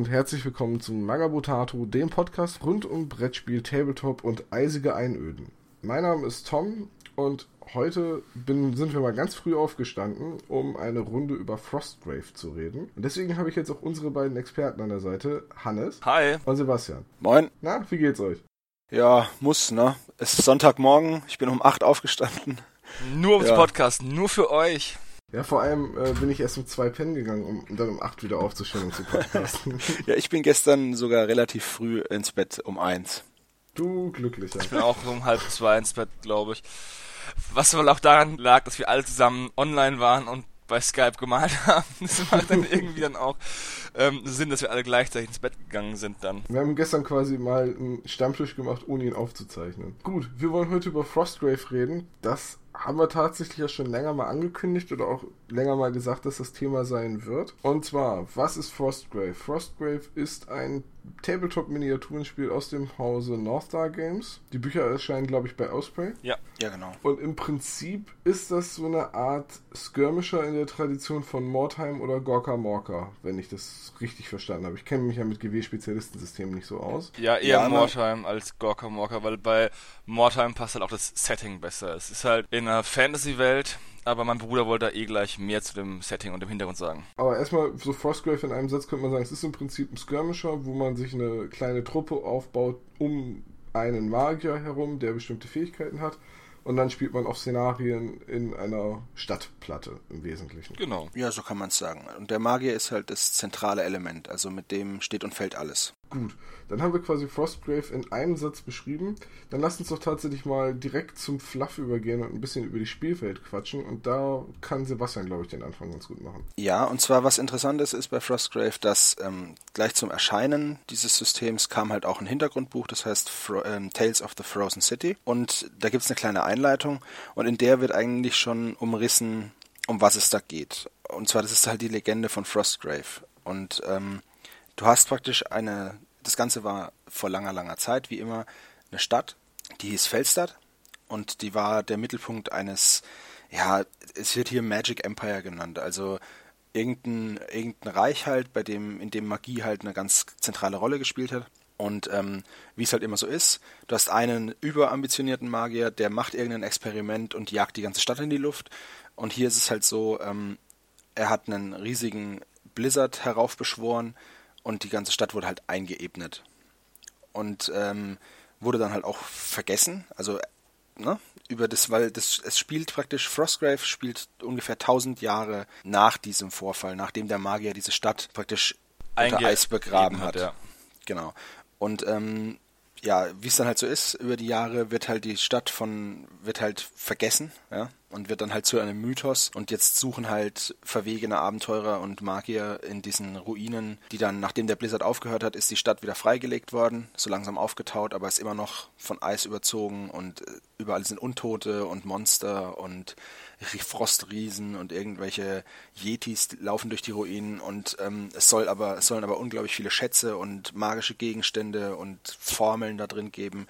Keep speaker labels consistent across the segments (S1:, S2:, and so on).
S1: Und herzlich willkommen zum Magabotato, dem Podcast rund um Brettspiel, Tabletop und eisige Einöden. Mein Name ist Tom und heute bin, sind wir mal ganz früh aufgestanden, um eine Runde über Frostgrave zu reden. Und deswegen habe ich jetzt auch unsere beiden Experten an der Seite, Hannes
S2: Hi.
S1: und Sebastian.
S3: Moin.
S1: Na, wie geht's euch?
S3: Ja, muss, ne? Es ist Sonntagmorgen, ich bin um 8 aufgestanden.
S2: Nur ums
S3: Ja.
S2: Podcast, nur für euch.
S1: Ja, vor allem äh, bin ich erst um zwei pennen gegangen, um dann um acht wieder aufzustehen und zu podcasten.
S3: Ja, ich bin gestern sogar relativ früh ins Bett um 1.
S1: du Glücklicher.
S2: Ich bin auch um halb zwei ins Bett, glaube ich. Was wohl auch daran lag, dass wir alle zusammen online waren und bei Skype gemalt haben. Das macht dann irgendwie dann auch ähm, Sinn, dass wir alle gleichzeitig ins Bett gegangen sind dann.
S1: Wir haben gestern quasi mal einen Stammtisch gemacht, ohne ihn aufzuzeichnen. Gut, wir wollen heute über Frostgrave reden. Das haben wir tatsächlich ja schon länger mal angekündigt oder auch länger mal gesagt, dass das Thema sein wird. Und zwar, was ist Frostgrave? Frostgrave ist ein Tabletop-Miniaturenspiel aus dem Hause North Star Games. Die Bücher erscheinen, glaube ich, bei Osprey.
S2: Ja.
S3: Ja, genau.
S1: Und im Prinzip ist das so eine Art Skirmisher in der Tradition von Mordheim oder Gorka Morka, wenn ich das richtig verstanden habe. Ich kenne mich ja mit GW-Spezialistensystemen nicht so aus.
S2: Ja, eher
S3: Ja, ne?
S2: Mordheim als Gorka Morka, weil bei Mordheim passt halt auch das Setting besser. Es ist halt in einer Fantasy-Welt, aber mein Bruder wollte da eh gleich mehr zu dem Setting und dem Hintergrund sagen.
S1: Aber erstmal, so Frostgrave in einem Satz könnte man sagen, es ist im Prinzip ein Skirmisher, wo man sich eine kleine Truppe aufbaut um einen Magier herum, der bestimmte Fähigkeiten hat. Und dann spielt man auf Szenarien in einer Stadtplatte im Wesentlichen.
S2: Genau.
S3: Ja, so kann man es sagen. Und der Magier ist halt das zentrale Element, also mit dem steht und fällt alles.
S1: Gut, dann haben wir quasi Frostgrave in einem Satz beschrieben. Dann lasst uns doch tatsächlich mal direkt zum Fluff übergehen und ein bisschen über die Spielwelt quatschen. Und da kann Sebastian, glaube ich, den Anfang ganz gut machen.
S3: Ja, und zwar was Interessantes ist bei Frostgrave, dass ähm, gleich zum Erscheinen dieses Systems kam halt auch ein Hintergrundbuch, das heißt Fro ähm, Tales of the Frozen City. Und da gibt's eine kleine Einleitung und in der wird eigentlich schon umrissen, um was es da geht. Und zwar, das ist halt die Legende von Frostgrave. Und ähm, du hast praktisch eine, das Ganze war vor langer, langer Zeit, wie immer, eine Stadt, die hieß Felstadt und die war der Mittelpunkt eines, ja, es wird hier Magic Empire genannt, also irgendein, irgendein Reich halt, bei dem, in dem Magie halt eine ganz zentrale Rolle gespielt hat. Und ähm, wie es halt immer so ist, du hast einen überambitionierten Magier, der macht irgendein Experiment und jagt die ganze Stadt in die Luft. Und hier ist es halt so, ähm, er hat einen riesigen Blizzard heraufbeschworen und die ganze Stadt wurde halt eingeebnet. Und ähm, wurde dann halt auch vergessen. Also, ne? Über das, weil das, es spielt praktisch, Frostgrave spielt ungefähr 1000 Jahre nach diesem Vorfall, nachdem der Magier diese Stadt praktisch unter
S2: Einge-
S3: Eis begraben
S2: eben
S3: hat.
S2: ja.
S3: Genau. Und ähm, ja, wie es dann halt so ist, über die Jahre wird halt die Stadt von, wird halt vergessen, ja, und wird dann halt zu einem Mythos. Und jetzt suchen halt verwegene Abenteurer und Magier in diesen Ruinen, die dann, nachdem der Blizzard aufgehört hat, ist die Stadt wieder freigelegt worden, so langsam aufgetaut, aber ist immer noch von Eis überzogen und äh, überall sind Untote und Monster und Frostriesen und irgendwelche Yetis laufen durch die Ruinen und ähm, es soll aber es sollen aber unglaublich viele Schätze und magische Gegenstände und Formeln da drin geben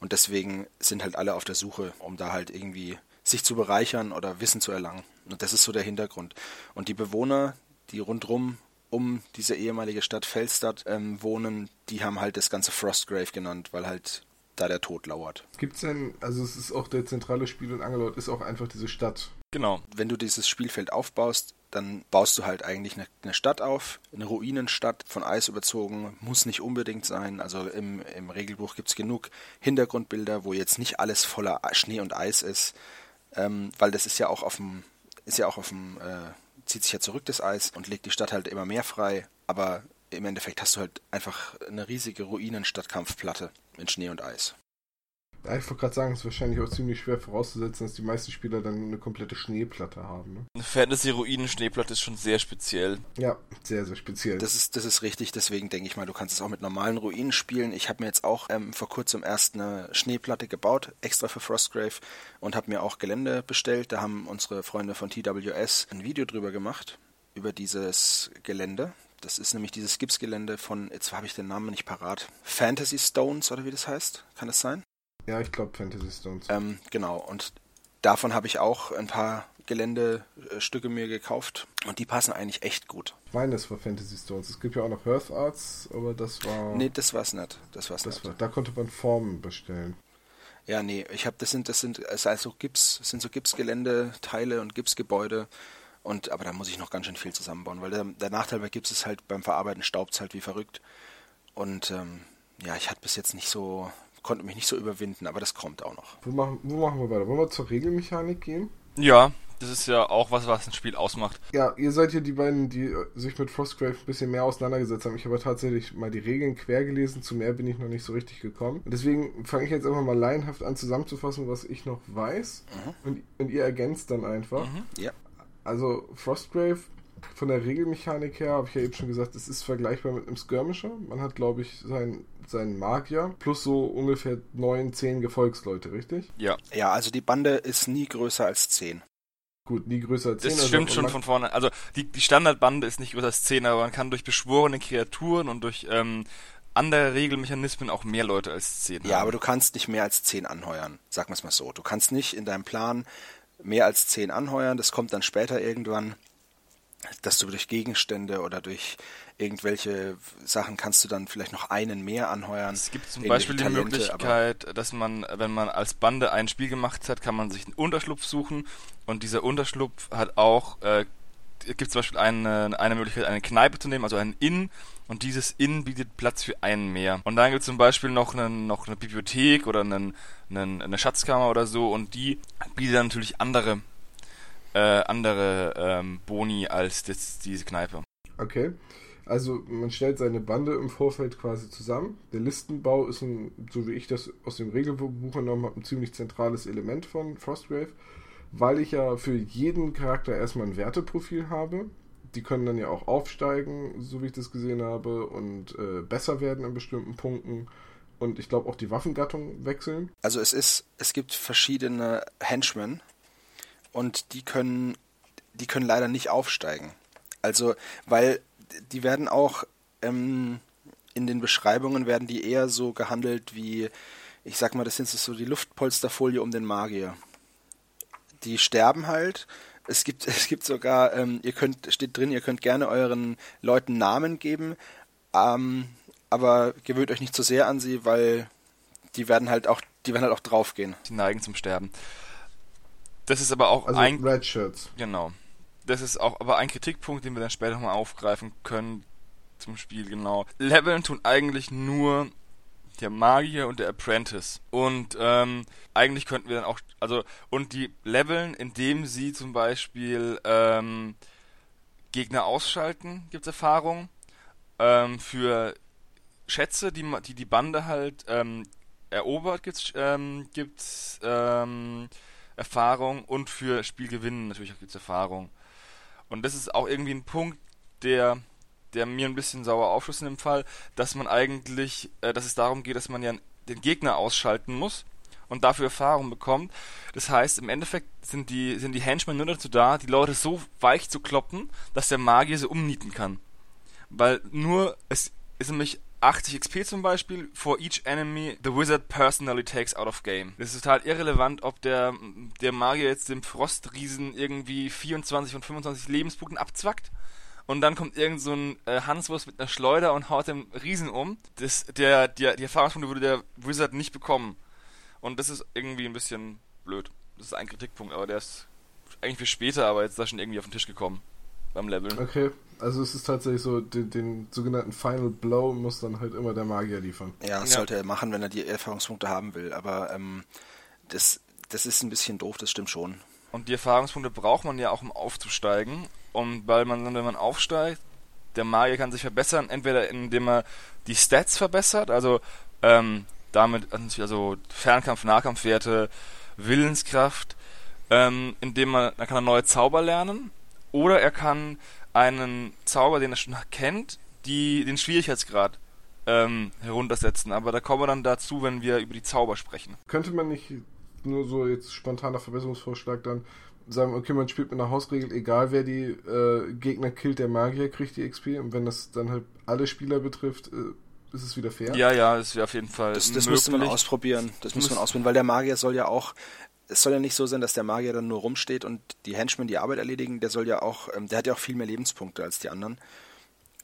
S3: und deswegen sind halt alle auf der Suche, um da halt irgendwie sich zu bereichern oder Wissen zu erlangen. Und das ist so der Hintergrund. Und die Bewohner, die rundrum um diese ehemalige Stadt Felstadt ähm, wohnen, die haben halt das ganze Frostgrave genannt, weil halt da der Tod lauert.
S1: Gibt's denn, also es ist auch der zentrale Spiel- und Angelort, ist auch einfach diese Stadt.
S2: Genau.
S3: wenn du dieses Spielfeld aufbaust, dann baust du halt eigentlich eine, eine Stadt auf, eine Ruinenstadt, von Eis überzogen, muss nicht unbedingt sein. Also im, im Regelbuch gibt's genug Hintergrundbilder, wo jetzt nicht alles voller Schnee und Eis ist, ähm, weil das ist ja auch auf dem, ist ja auch auf dem, äh, zieht sich ja zurück das Eis und legt die Stadt halt immer mehr frei, aber im Endeffekt hast du halt einfach eine riesige Ruinenstadtkampfplatte mit Schnee und Eis.
S1: Ja, ich wollte gerade sagen, es ist wahrscheinlich auch ziemlich schwer vorauszusetzen, dass die meisten Spieler dann eine komplette Schneeplatte haben. Ne?
S2: Eine Fantasy-Ruinen-Schneeplatte ist schon sehr speziell.
S1: Ja, sehr, sehr speziell.
S3: Das ist, das ist richtig, deswegen denke ich mal, du kannst es auch mit normalen Ruinen spielen. Ich habe mir jetzt auch ähm, vor kurzem erst eine Schneeplatte gebaut, extra für Frostgrave, und habe mir auch Gelände bestellt. Da haben unsere Freunde von TWS ein Video drüber gemacht, über dieses Gelände. Das ist nämlich dieses Gipsgelände von, jetzt habe ich den Namen nicht parat, Fantasy Stones oder wie das heißt. Kann das sein?
S1: ja, ich glaube Fantasy Stones.
S3: Ähm, genau, und davon habe ich auch ein paar Geländestücke mir gekauft und die passen eigentlich echt gut.
S1: Ich meine, es war Fantasy Stones. Es gibt ja auch noch Hearth Arts, aber das war.
S3: Nee, das war's nicht. Das war's
S1: das
S3: nicht.
S1: War, da konnte man Formen bestellen.
S3: Ja, nee, ich habe das sind das sind also Gips, das sind so Gipsgeländeteile und Gipsgebäude und aber da muss ich noch ganz schön viel zusammenbauen, weil der, der Nachteil bei Gips ist halt beim Verarbeiten staubt halt wie verrückt und ähm, ja, ich hatte bis jetzt nicht so konnte mich nicht so überwinden, aber das kommt auch noch.
S1: Wo machen, wo machen wir weiter? Wollen wir zur Regelmechanik gehen?
S2: Ja, das ist ja auch was, was ein Spiel ausmacht.
S1: Ja, ihr seid hier die beiden, die äh, sich mit Frostgrave ein bisschen mehr auseinandergesetzt haben. Ich habe tatsächlich mal die Regeln quer gelesen, zu mehr bin ich noch nicht so richtig gekommen. Und deswegen fange ich jetzt einfach mal laienhaft an zusammenzufassen, was ich noch weiß. Mhm. Und, und, ihr ergänzt dann einfach. Mhm.
S3: Ja.
S1: Also Frostgrave von der Regelmechanik her, habe ich ja eben schon gesagt, es ist vergleichbar mit einem Skirmisher. Man hat, glaube ich, seinen, seinen Magier plus so ungefähr neun, zehn Gefolgsleute, richtig?
S3: Ja. Ja, also die Bande ist nie größer als zehn.
S1: Gut, nie größer als 10.
S2: Das also stimmt schon von vorne. Also die, die Standardbande ist nicht größer als 10, aber man kann durch beschworene Kreaturen und durch ähm, andere Regelmechanismen auch mehr Leute als 10
S3: Ja, haben. aber du kannst nicht mehr als 10 anheuern. Sag mal es mal so. Du kannst nicht in deinem Plan mehr als 10 anheuern. Das kommt dann später irgendwann dass du durch Gegenstände oder durch irgendwelche Sachen kannst du dann vielleicht noch einen mehr anheuern.
S2: Es gibt zum Beispiel die Talente, Möglichkeit, dass man, wenn man als Bande ein Spiel gemacht hat, kann man sich einen Unterschlupf suchen und dieser Unterschlupf hat auch, äh, gibt zum Beispiel eine, eine Möglichkeit, eine Kneipe zu nehmen, also einen Inn und dieses Inn bietet Platz für einen mehr. Und dann gibt es zum Beispiel noch, einen, noch eine Bibliothek oder einen, einen, eine Schatzkammer oder so und die bietet dann natürlich andere äh, andere ähm, Boni als das, diese Kneipe.
S1: Okay. Also man stellt seine Bande im Vorfeld quasi zusammen. Der Listenbau ist ein, so wie ich das aus dem Regelbuch genommen habe, ein ziemlich zentrales Element von Frostgrave, weil ich ja für jeden Charakter erstmal ein Werteprofil habe. Die können dann ja auch aufsteigen, so wie ich das gesehen habe, und äh, besser werden in bestimmten Punkten. Und ich glaube auch die Waffengattung wechseln.
S3: Also es ist, es gibt verschiedene Henchmen, und die können, die können leider nicht aufsteigen. Also, weil die werden auch ähm, in den Beschreibungen werden die eher so gehandelt wie, ich sag mal, das sind so die Luftpolsterfolie um den Magier. Die sterben halt. Es gibt, es gibt sogar, ähm, ihr könnt, steht drin, ihr könnt gerne euren Leuten Namen geben, ähm, aber gewöhnt euch nicht zu sehr an sie, weil die werden halt auch, die werden halt auch draufgehen.
S2: Die neigen zum Sterben. Das ist aber auch
S1: also
S2: ein.
S1: Red Shirts.
S2: Genau. Das ist auch aber ein Kritikpunkt, den wir dann später nochmal aufgreifen können zum Spiel, genau. Leveln tun eigentlich nur der Magier und der Apprentice. Und ähm, eigentlich könnten wir dann auch, also, und die leveln, indem sie zum Beispiel ähm, Gegner ausschalten, gibt es Erfahrung. Ähm, für Schätze, die die, die Bande halt ähm, erobert, gibt's, ähm, gibt's ähm, Erfahrung und für Spielgewinnen natürlich gibt es Erfahrung. Und das ist auch irgendwie ein Punkt, der, der mir ein bisschen sauer aufschluss in dem Fall, dass man eigentlich, äh, dass es darum geht, dass man ja den Gegner ausschalten muss und dafür Erfahrung bekommt. Das heißt, im Endeffekt sind die, sind die Henchmen nur dazu da, die Leute so weich zu kloppen, dass der Magier sie umnieten kann. Weil nur, es ist nämlich 80 XP zum Beispiel, for each enemy the wizard personally takes out of game. Das ist total irrelevant, ob der, der Magier jetzt dem Frostriesen irgendwie 24 und 25 Lebenspunkten abzwackt und dann kommt irgend so ein äh, Hanswurst mit einer Schleuder und haut den Riesen um. Das, der, der, die Erfahrungspunkte würde der Wizard nicht bekommen. Und das ist irgendwie ein bisschen blöd. Das ist ein Kritikpunkt, aber der ist eigentlich für später, aber jetzt ist da schon irgendwie auf den Tisch gekommen beim Leveln.
S1: Okay, also es ist tatsächlich so, den, den, sogenannten Final Blow muss dann halt immer der Magier liefern.
S3: Ja, das ja. sollte er machen, wenn er die Erfahrungspunkte haben will. Aber ähm, das, das ist ein bisschen doof, das stimmt schon.
S2: Und die Erfahrungspunkte braucht man ja auch, um aufzusteigen. Und weil man dann, wenn man aufsteigt, der Magier kann sich verbessern, entweder indem er die Stats verbessert, also ähm, damit also Fernkampf, Nahkampfwerte, Willenskraft, ähm, indem man, dann kann er neue Zauber lernen, oder er kann einen Zauber, den er schon kennt, die, den Schwierigkeitsgrad ähm, heruntersetzen. Aber da kommen wir dann dazu, wenn wir über die Zauber sprechen.
S1: Könnte man nicht nur so jetzt spontaner Verbesserungsvorschlag dann sagen, okay, man spielt mit einer Hausregel, egal wer die äh, Gegner killt, der Magier kriegt die XP und wenn das dann halt alle Spieler betrifft, äh, ist es wieder fair?
S2: Ja, ja, das wäre auf jeden Fall
S3: Das, das müsste man ausprobieren. Das, das müsste man ausprobieren, weil der Magier soll ja auch es soll ja nicht so sein, dass der Magier dann nur rumsteht und die Henchmen die Arbeit erledigen. Der soll ja auch, ähm, der hat ja auch viel mehr Lebenspunkte als die anderen.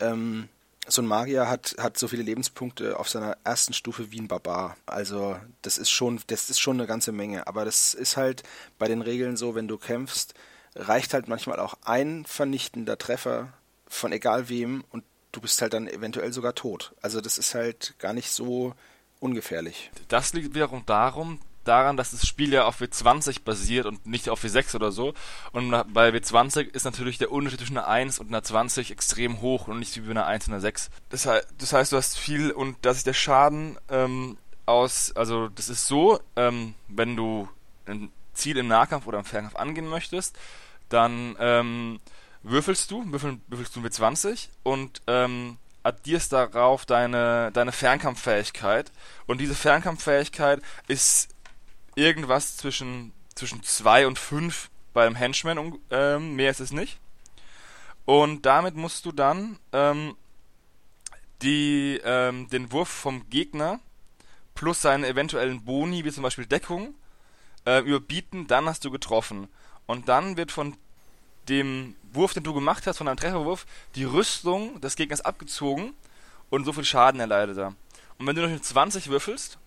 S3: Ähm, so ein Magier hat, hat so viele Lebenspunkte auf seiner ersten Stufe wie ein Barbar. Also das ist schon, das ist schon eine ganze Menge. Aber das ist halt bei den Regeln so, wenn du kämpfst, reicht halt manchmal auch ein vernichtender Treffer von egal wem und du bist halt dann eventuell sogar tot. Also das ist halt gar nicht so ungefährlich.
S2: Das liegt wiederum darum, daran, dass das Spiel ja auf W20 basiert und nicht auf W6 oder so. Und bei W20 ist natürlich der Unterschied zwischen einer 1 und einer 20 extrem hoch und nicht wie bei einer 1 und einer 6. Das, heißt, das heißt, du hast viel und dass sich der Schaden ähm, aus, also das ist so, ähm, wenn du ein Ziel im Nahkampf oder im Fernkampf angehen möchtest, dann ähm, würfelst du, würfeln, würfelst du W20 und ähm, addierst darauf deine, deine Fernkampffähigkeit. Und diese Fernkampffähigkeit ist irgendwas zwischen, zwischen 2 und 5 beim Henchman, ähm, mehr ist es nicht. Und damit musst du dann ähm, die, ähm, den Wurf vom Gegner plus seine eventuellen Boni, wie zum Beispiel Deckung, äh, überbieten, dann hast du getroffen. Und dann wird von dem Wurf, den du gemacht hast, von deinem Trefferwurf, die Rüstung des Gegners abgezogen und so viel Schaden erleidet er. Und wenn du noch mit 20 würfelst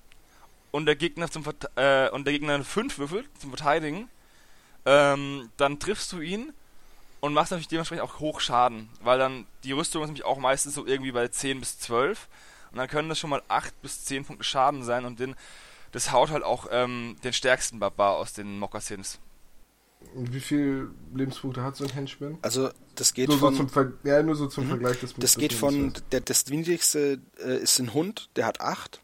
S2: und der Gegner zum äh, und der Gegner 5 würfelt zum Verteidigen, ähm, dann triffst du ihn und machst natürlich dementsprechend auch hoch Schaden, weil dann die Rüstung ist nämlich auch meistens so irgendwie bei 10 bis 12 und dann können das schon mal 8 bis 10 Punkte Schaden sein und den, das haut halt auch ähm, den stärksten Barbar aus den Mokassins.
S1: Wie viele Lebenspunkte hat so ein Henchman?
S3: Also das geht
S1: so,
S3: von...
S1: So zum ja, nur so zum mhm. Vergleich.
S3: Das, das geht von... Der, das niedrigste äh, ist ein Hund, der hat 8.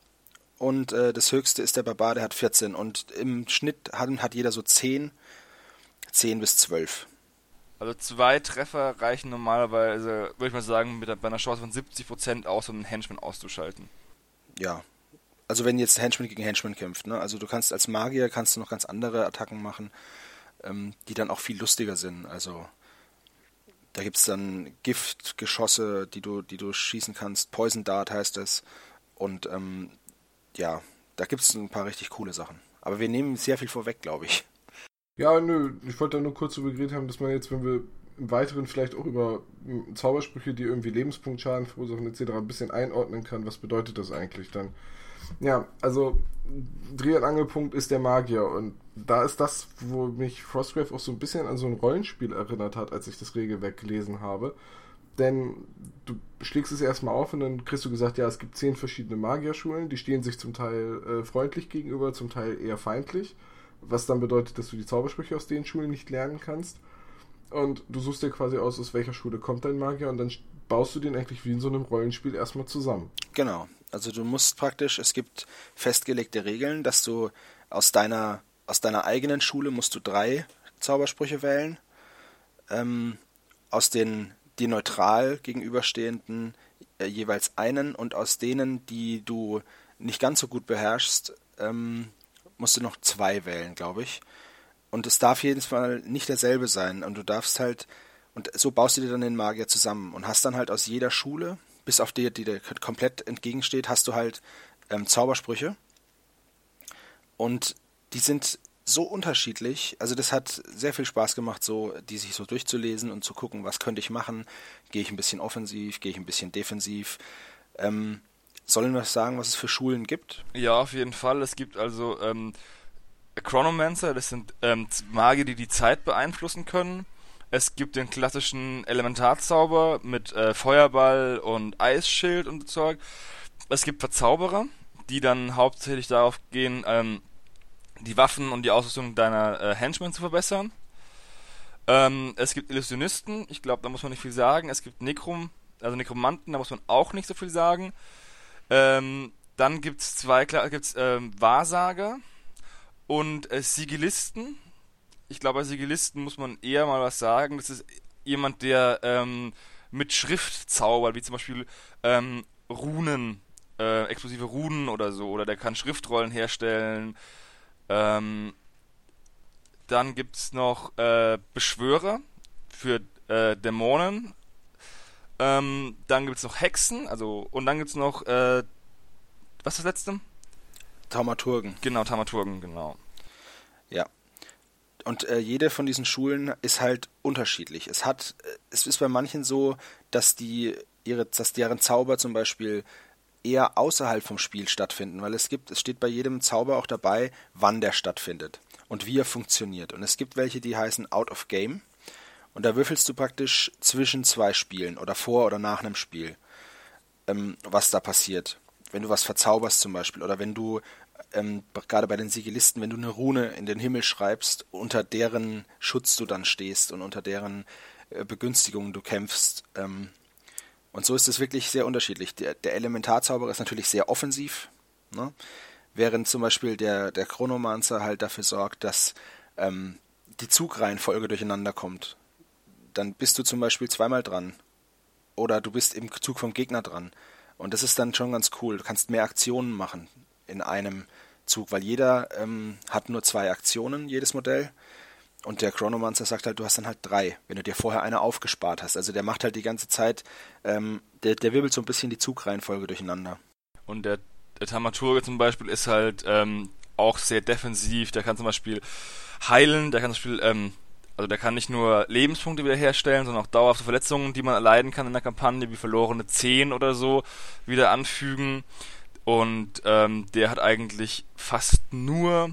S3: Und äh, das höchste ist der Barbar, der hat 14. Und im Schnitt hat, hat jeder so 10, 10 bis 12.
S2: Also zwei Treffer reichen normalerweise, würde ich mal sagen, mit bei einer Chance von 70% aus, um einen Henchman auszuschalten.
S3: Ja. Also wenn jetzt Henchman gegen Henchman kämpft, ne? Also du kannst als Magier kannst du noch ganz andere Attacken machen ähm, die dann auch viel lustiger sind. Also da gibt es dann Giftgeschosse, die du, die du schießen kannst. Poison Dart heißt es. Und ähm, ja, da gibt es ein paar richtig coole Sachen. Aber wir nehmen sehr viel vorweg, glaube ich.
S1: Ja, nö, ich wollte da nur kurz darüber geredet haben, dass man jetzt, wenn wir im Weiteren vielleicht auch über Zaubersprüche, die irgendwie Lebenspunktschaden verursachen etc. ein bisschen einordnen kann, was bedeutet das eigentlich dann? Ja, also Dreh- und Angelpunkt ist der Magier und da ist das, wo mich Frostgrave auch so ein bisschen an so ein Rollenspiel erinnert hat, als ich das Regelwerk gelesen habe. Denn du schlägst es erstmal auf und dann kriegst du gesagt, ja, es gibt zehn verschiedene Magierschulen, die stehen sich zum Teil äh, freundlich gegenüber, zum Teil eher feindlich, was dann bedeutet, dass du die Zaubersprüche aus den Schulen nicht lernen kannst. Und du suchst dir quasi aus, aus welcher Schule kommt dein Magier und dann baust du den eigentlich wie in so einem Rollenspiel erstmal zusammen.
S3: Genau. Also du musst praktisch, es gibt festgelegte Regeln, dass du aus deiner, aus deiner eigenen Schule musst du drei Zaubersprüche wählen. Ähm, aus den die neutral gegenüberstehenden äh, jeweils einen und aus denen, die du nicht ganz so gut beherrschst, ähm, musst du noch zwei wählen, glaube ich. Und es darf jedes Fall nicht derselbe sein. Und du darfst halt, und so baust du dir dann den Magier zusammen und hast dann halt aus jeder Schule bis auf die, die dir komplett entgegensteht, hast du halt ähm, Zaubersprüche. Und die sind so unterschiedlich. Also das hat sehr viel Spaß gemacht, so die sich so durchzulesen und zu gucken, was könnte ich machen. Gehe ich ein bisschen offensiv, gehe ich ein bisschen defensiv. Ähm, sollen wir sagen, was es für Schulen gibt?
S2: Ja, auf jeden Fall. Es gibt also ähm, Chronomancer, das sind ähm, Magier, die die Zeit beeinflussen können. Es gibt den klassischen Elementarzauber mit äh, Feuerball und Eisschild und so Zeug. Es gibt Verzauberer, die dann hauptsächlich darauf gehen, ähm, die Waffen und die Ausrüstung deiner äh, Henchmen zu verbessern. Ähm, es gibt Illusionisten, ich glaube, da muss man nicht viel sagen. Es gibt Nekrom, also Nekromanten, da muss man auch nicht so viel sagen. Ähm, dann gibt es zwei, gibt's, ähm, Wahrsager und äh, Sigilisten ich glaube, bei Sigilisten muss man eher mal was sagen. Das ist jemand, der ähm, mit Schrift zaubert, wie zum Beispiel ähm, Runen, äh, explosive Runen oder so, oder der kann Schriftrollen herstellen. Ähm, dann gibt es noch äh, Beschwörer für äh, Dämonen. Ähm, dann gibt es noch Hexen, also und dann gibt es noch äh, was ist das letzte?
S3: Taumaturgen.
S2: Genau, Taumaturgen, genau.
S3: Ja, Und äh, jede von diesen Schulen ist halt unterschiedlich. Es hat, äh, es ist bei manchen so, dass die ihre, dass deren Zauber zum Beispiel eher außerhalb vom Spiel stattfinden, weil es gibt, es steht bei jedem Zauber auch dabei, wann der stattfindet und wie er funktioniert. Und es gibt welche, die heißen Out of Game. Und da würfelst du praktisch zwischen zwei Spielen oder vor oder nach einem Spiel, ähm, was da passiert. Wenn du was verzauberst zum Beispiel oder wenn du ähm, gerade bei den Sigilisten, wenn du eine Rune in den Himmel schreibst, unter deren Schutz du dann stehst und unter deren äh, Begünstigungen du kämpfst. Ähm, und so ist es wirklich sehr unterschiedlich. Der, der Elementarzauberer ist natürlich sehr offensiv, ne? während zum Beispiel der, der Chronomancer halt dafür sorgt, dass ähm, die Zugreihenfolge durcheinander kommt. Dann bist du zum Beispiel zweimal dran. Oder du bist im Zug vom Gegner dran. Und das ist dann schon ganz cool. Du kannst mehr Aktionen machen in einem Zug, weil jeder ähm, hat nur zwei Aktionen, jedes Modell. Und der Chronomancer sagt halt, du hast dann halt drei, wenn du dir vorher eine aufgespart hast. Also der macht halt die ganze Zeit, ähm, der, der wirbelt so ein bisschen die Zugreihenfolge durcheinander.
S2: Und der, der Tamaturge zum Beispiel ist halt ähm, auch sehr defensiv. Der kann zum Beispiel heilen, der kann zum Beispiel, ähm, also der kann nicht nur Lebenspunkte wiederherstellen, sondern auch dauerhafte Verletzungen, die man erleiden kann in der Kampagne, wie verlorene Zehen oder so, wieder anfügen. Und ähm, der hat eigentlich fast nur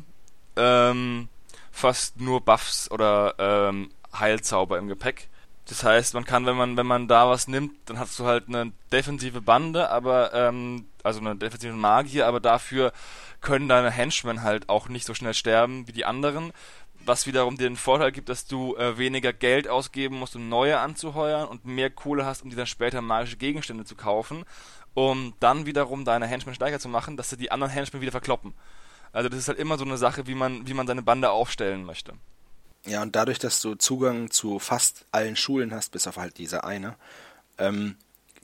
S2: ähm, fast nur Buffs oder ähm, Heilzauber im Gepäck. Das heißt, man kann, wenn man, wenn man da was nimmt, dann hast du halt eine defensive Bande, aber ähm, also eine defensive Magier, aber dafür können deine Henchmen halt auch nicht so schnell sterben wie die anderen, was wiederum dir den Vorteil gibt, dass du äh, weniger Geld ausgeben musst, um neue anzuheuern und mehr Kohle hast, um dir dann später magische Gegenstände zu kaufen um dann wiederum deine Henchmen stärker zu machen, dass sie die anderen Henchmen wieder verkloppen. Also das ist halt immer so eine Sache, wie man, wie man seine Bande aufstellen möchte.
S3: Ja, und dadurch, dass du Zugang zu fast allen Schulen hast, bis auf halt diese eine, ähm,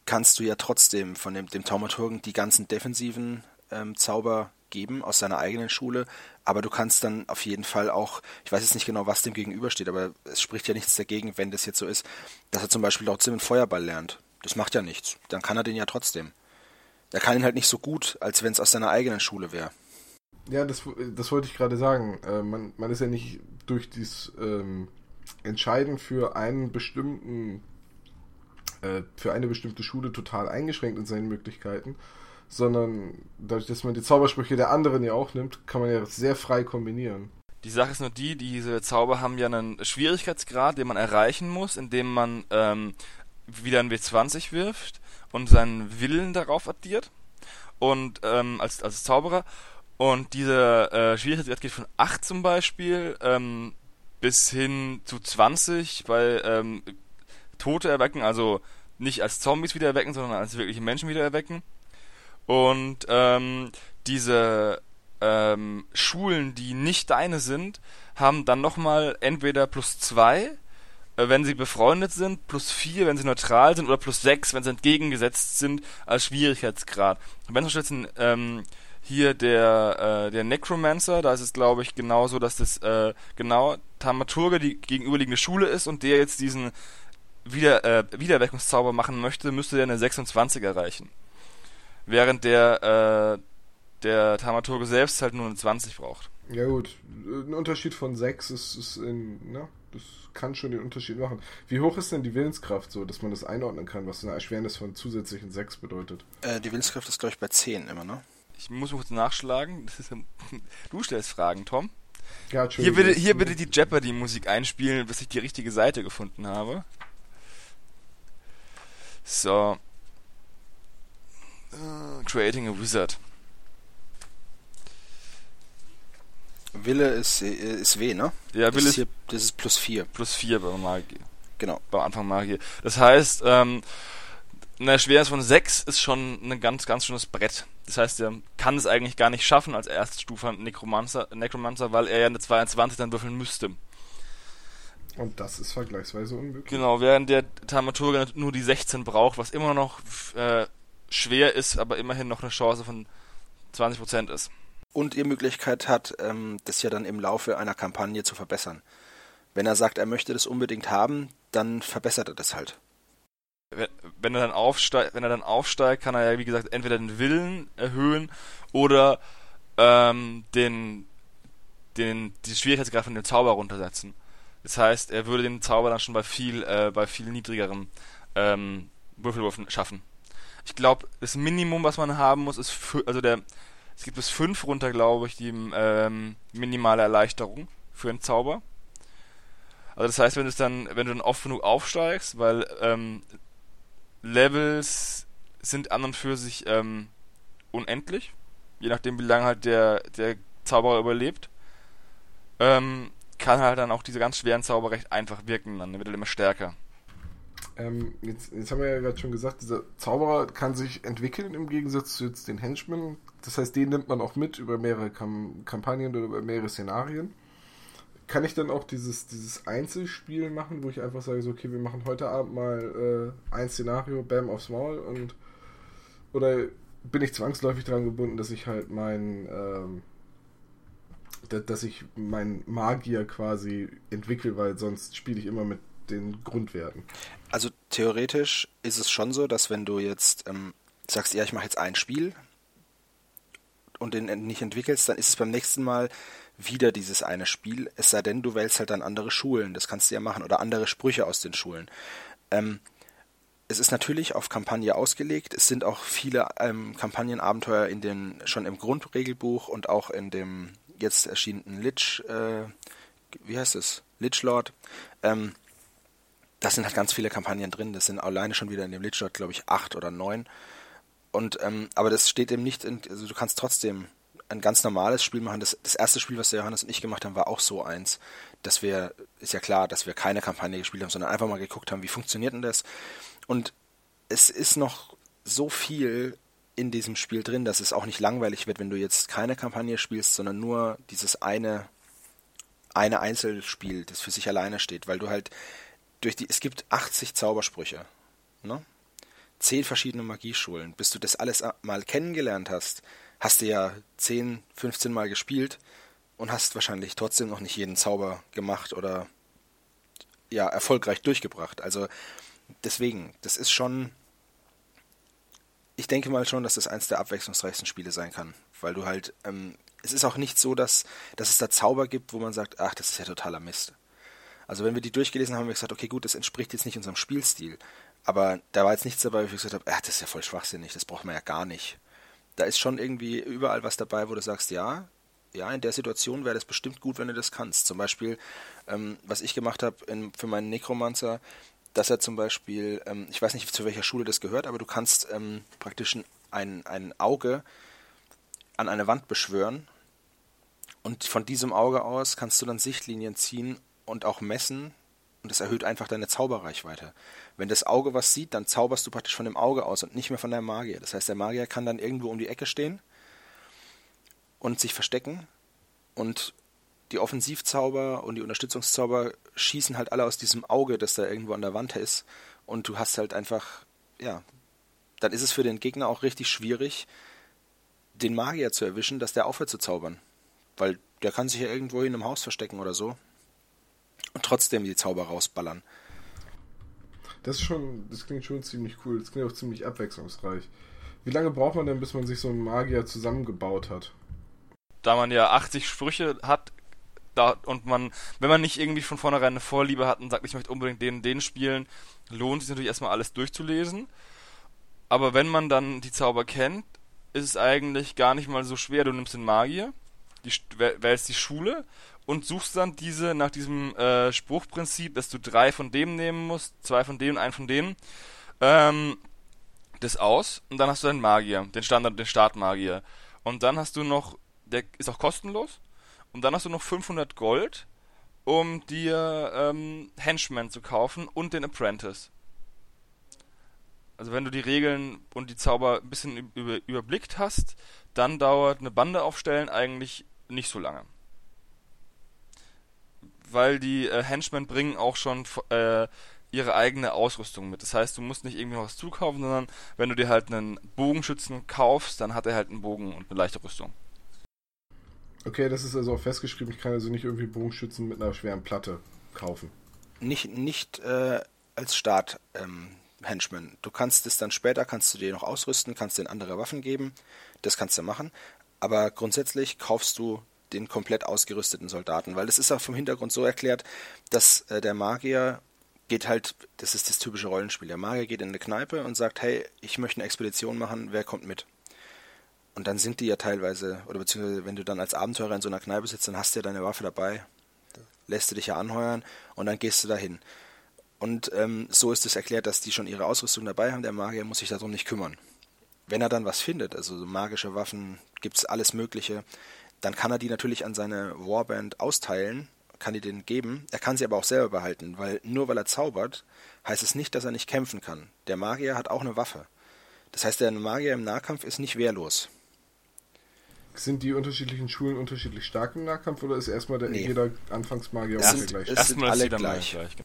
S3: kannst du ja trotzdem von dem, dem Taumaturgen die ganzen defensiven ähm, Zauber geben aus seiner eigenen Schule, aber du kannst dann auf jeden Fall auch, ich weiß jetzt nicht genau, was dem gegenübersteht, aber es spricht ja nichts dagegen, wenn das jetzt so ist, dass er zum Beispiel trotzdem einen Feuerball lernt. Das macht ja nichts. Dann kann er den ja trotzdem. Er kann ihn halt nicht so gut, als wenn es aus seiner eigenen Schule wäre.
S1: Ja, das, das wollte ich gerade sagen. Äh, man, man ist ja nicht durch dieses ähm, Entscheiden für einen bestimmten, äh, für eine bestimmte Schule total eingeschränkt in seinen Möglichkeiten, sondern dadurch, dass man die Zaubersprüche der anderen ja auch nimmt, kann man ja sehr frei kombinieren.
S2: Die Sache ist nur die, diese Zauber haben ja einen Schwierigkeitsgrad, den man erreichen muss, indem man ähm, wieder ein W20 wirft und seinen Willen darauf addiert und ähm, als, als Zauberer und dieser äh, Schwierigkeitsgrad geht von 8 zum Beispiel ähm, bis hin zu 20 bei ähm, Tote erwecken, also nicht als Zombies wieder erwecken, sondern als wirkliche Menschen wieder erwecken. Und ähm, diese ähm, Schulen, die nicht deine sind, haben dann nochmal entweder plus 2 äh, wenn sie befreundet sind, plus 4, wenn sie neutral sind, oder plus 6, wenn sie entgegengesetzt sind, als Schwierigkeitsgrad. Wenn zum Beispiel jetzt ähm, hier der, äh, der Necromancer, da ist es glaube ich genauso, dass das äh, genau Tamaturge die gegenüberliegende Schule ist und der jetzt diesen Wieder, äh, Wiedererweckungszauber machen möchte, müsste der eine 26 erreichen. Während der, äh, der Tamaturge selbst halt nur eine 20 braucht.
S1: Ja gut, ein Unterschied von 6 ist, ist in, ne? Das kann schon den Unterschied machen. Wie hoch ist denn die Willenskraft so, dass man das einordnen kann, was eine Erschwernis von zusätzlichen 6 bedeutet?
S3: Äh, die Willenskraft ist, glaube ich, bei 10 immer, ne?
S2: Ich muss kurz nachschlagen. Ist, du stellst Fragen, Tom.
S1: Ja,
S2: hier bitte, hier bitte die Jeopardy-Musik einspielen, bis ich die richtige Seite gefunden habe. So. Uh, creating a Wizard.
S3: Wille ist, ist W, ne?
S2: Ja, Wille
S3: ist hier, das ist plus 4.
S2: Plus 4 beim Magie.
S3: Genau.
S2: Beim Anfang Magie. Das heißt, ähm, eine Schwernis von 6 ist schon ein ganz, ganz schönes Brett. Das heißt, er kann es eigentlich gar nicht schaffen als Erststufe Necromancer, Necromancer, weil er ja eine 22 dann würfeln müsste.
S1: Und das ist vergleichsweise unmöglich.
S2: Genau, während der Thaumaturge nur die 16 braucht, was immer noch äh, schwer ist, aber immerhin noch eine Chance von 20% ist
S3: und die Möglichkeit hat, ähm, das ja dann im Laufe einer Kampagne zu verbessern. Wenn er sagt, er möchte das unbedingt haben, dann verbessert er das halt.
S2: Wenn er dann aufsteigt, wenn er dann aufsteigt, kann er ja wie gesagt entweder den Willen erhöhen oder ähm, den den, die Schwierigkeitsgrad von dem Zauber runtersetzen. Das heißt, er würde den Zauber dann schon bei viel, äh, bei viel niedrigeren ähm, Würfelwürfen schaffen. Ich glaube, das Minimum, was man haben muss, ist, also der, es gibt bis fünf runter, glaube ich, die ähm, minimale Erleichterung für einen Zauber. Also das heißt, wenn du dann, wenn du dann oft genug aufsteigst, weil ähm, Levels sind an und für sich ähm, unendlich, je nachdem wie lange halt der, der Zauberer überlebt, ähm, kann halt dann auch diese ganz schweren Zauber recht einfach wirken, dann wird er immer stärker.
S1: Ähm, jetzt, jetzt, haben wir ja gerade schon gesagt, dieser Zauberer kann sich entwickeln im Gegensatz zu jetzt den Henchmen. Das heißt, den nimmt man auch mit über mehrere Kam Kampagnen oder über mehrere Szenarien. Kann ich dann auch dieses, dieses Einzelspiel machen, wo ich einfach sage, so, okay, wir machen heute Abend mal äh, ein Szenario, bam, aufs Maul und oder bin ich zwangsläufig daran gebunden, dass ich halt mein ähm, dass ich meinen Magier quasi entwickle, weil sonst spiele ich immer mit den Grundwerten.
S3: Also theoretisch ist es schon so, dass wenn du jetzt ähm, sagst, ja, ich mache jetzt ein Spiel und den nicht entwickelst, dann ist es beim nächsten Mal wieder dieses eine Spiel, es sei denn, du wählst halt dann andere Schulen, das kannst du ja machen, oder andere Sprüche aus den Schulen. Ähm, es ist natürlich auf Kampagne ausgelegt. Es sind auch viele ähm, Kampagnenabenteuer in den schon im Grundregelbuch und auch in dem jetzt erschienenen Lich, äh, wie heißt es? Lich Lord. Ähm, das sind halt ganz viele Kampagnen drin. Das sind alleine schon wieder in dem Lich Lord, glaube ich, acht oder neun. Und ähm, aber das steht eben nicht in, also du kannst trotzdem ein ganz normales Spiel machen. Das, das erste Spiel, was der Johannes und ich gemacht haben, war auch so eins, dass wir, ist ja klar, dass wir keine Kampagne gespielt haben, sondern einfach mal geguckt haben, wie funktioniert denn das? Und es ist noch so viel in diesem Spiel drin, dass es auch nicht langweilig wird, wenn du jetzt keine Kampagne spielst, sondern nur dieses eine, eine Einzelspiel, das für sich alleine steht, weil du halt durch die, es gibt 80 Zaubersprüche, ne? Zehn verschiedene Magieschulen. Bis du das alles mal kennengelernt hast, hast du ja 10, 15 Mal gespielt und hast wahrscheinlich trotzdem noch nicht jeden Zauber gemacht oder ja, erfolgreich durchgebracht. Also deswegen, das ist schon ich denke mal schon, dass das eins der abwechslungsreichsten Spiele sein kann, weil du halt, ähm, es ist auch nicht so, dass, dass es da Zauber gibt, wo man sagt, ach, das ist ja totaler Mist. Also wenn wir die durchgelesen haben, haben wir gesagt, okay, gut, das entspricht jetzt nicht unserem Spielstil, aber da war jetzt nichts dabei, wo ich gesagt habe, ach, das ist ja voll schwachsinnig, das braucht man ja gar nicht. Da ist schon irgendwie überall was dabei, wo du sagst, ja, ja, in der Situation wäre das bestimmt gut, wenn du das kannst. Zum Beispiel, ähm, was ich gemacht habe für meinen Necromancer, dass er zum Beispiel, ähm, ich weiß nicht, zu welcher Schule das gehört, aber du kannst ähm, praktisch ein, ein Auge an eine Wand beschwören und von diesem Auge aus kannst du dann Sichtlinien ziehen und auch messen und das erhöht einfach deine Zauberreichweite. Wenn das Auge was sieht, dann zauberst du praktisch von dem Auge aus und nicht mehr von der Magier. Das heißt, der Magier kann dann irgendwo um die Ecke stehen und sich verstecken und die Offensivzauber und die Unterstützungszauber schießen halt alle aus diesem Auge, das da irgendwo an der Wand ist. Und du hast halt einfach, ja, dann ist es für den Gegner auch richtig schwierig, den Magier zu erwischen, dass der aufhört zu zaubern. Weil der kann sich ja irgendwo in einem Haus verstecken oder so. Und trotzdem die Zauber rausballern.
S1: Das ist schon, das klingt schon ziemlich cool. Das klingt auch ziemlich abwechslungsreich. Wie lange braucht man denn, bis man sich so einen Magier zusammengebaut hat?
S2: Da man ja 80 Sprüche hat, da, und man, wenn man nicht irgendwie von vornherein eine Vorliebe hat und sagt, ich möchte unbedingt den, den spielen, lohnt sich natürlich erstmal alles durchzulesen. Aber wenn man dann die Zauber kennt, ist es eigentlich gar nicht mal so schwer. Du nimmst den Magier, die, wählst die Schule und suchst dann diese nach diesem äh, Spruchprinzip, dass du drei von dem nehmen musst, zwei von dem und einen von denen, ähm, das aus und dann hast du deinen Magier, den Standard, den Startmagier. Und dann hast du noch, der ist auch kostenlos, und dann hast du noch 500 Gold, um dir ähm, Henchmen zu kaufen und den Apprentice. Also wenn du die Regeln und die Zauber ein bisschen über, überblickt hast, dann dauert eine Bande aufstellen eigentlich nicht so lange. Weil die äh, Henchmen bringen auch schon äh, ihre eigene Ausrüstung mit. Das heißt, du musst nicht irgendwie was zukaufen, sondern wenn du dir halt einen Bogenschützen kaufst, dann hat er halt einen Bogen und eine leichte Rüstung.
S1: Okay, das ist also auch festgeschrieben. Ich kann also nicht irgendwie Bogenschützen mit einer schweren Platte kaufen.
S3: Nicht, nicht äh, als Start ähm, Henchman. Du kannst es dann später, kannst du dir noch ausrüsten, kannst dir andere Waffen geben. Das kannst du machen. Aber grundsätzlich kaufst du den komplett ausgerüsteten Soldaten, weil das ist auch vom Hintergrund so erklärt, dass äh, der Magier geht halt, das ist das typische Rollenspiel, der Magier geht in eine Kneipe und sagt, hey, ich möchte eine Expedition machen, wer kommt mit? Und dann sind die ja teilweise, oder beziehungsweise wenn du dann als Abenteurer in so einer Kneipe sitzt, dann hast du ja deine Waffe dabei, lässt du dich ja anheuern und dann gehst du dahin. Und ähm, so ist es erklärt, dass die schon ihre Ausrüstung dabei haben, der Magier muss sich darum nicht kümmern. Wenn er dann was findet, also magische Waffen, gibt es alles Mögliche, dann kann er die natürlich an seine Warband austeilen, kann die denen geben. Er kann sie aber auch selber behalten, weil nur weil er zaubert, heißt es nicht, dass er nicht kämpfen kann. Der Magier hat auch eine Waffe. Das heißt, der Magier im Nahkampf ist nicht wehrlos.
S1: Sind die unterschiedlichen Schulen unterschiedlich stark im Nahkampf oder ist erstmal der, nee. jeder Anfangsmagier
S3: auch der gleich? Es sind alle gleich. gleich.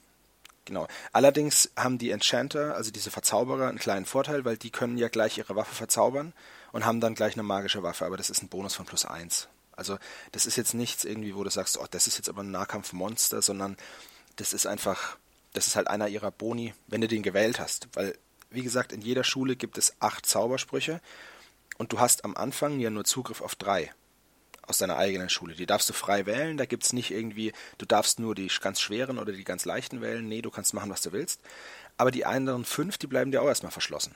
S3: Genau. Allerdings haben die Enchanter, also diese Verzauberer, einen kleinen Vorteil, weil die können ja gleich ihre Waffe verzaubern und haben dann gleich eine magische Waffe, aber das ist ein Bonus von plus eins. Also das ist jetzt nichts irgendwie, wo du sagst, oh, das ist jetzt aber ein Nahkampfmonster, sondern das ist einfach, das ist halt einer ihrer Boni, wenn du den gewählt hast. Weil, wie gesagt, in jeder Schule gibt es acht Zaubersprüche und du hast am Anfang ja nur Zugriff auf drei aus deiner eigenen Schule. Die darfst du frei wählen, da gibt es nicht irgendwie, du darfst nur die ganz schweren oder die ganz leichten wählen. Nee, du kannst machen, was du willst. Aber die anderen fünf, die bleiben dir auch erstmal verschlossen.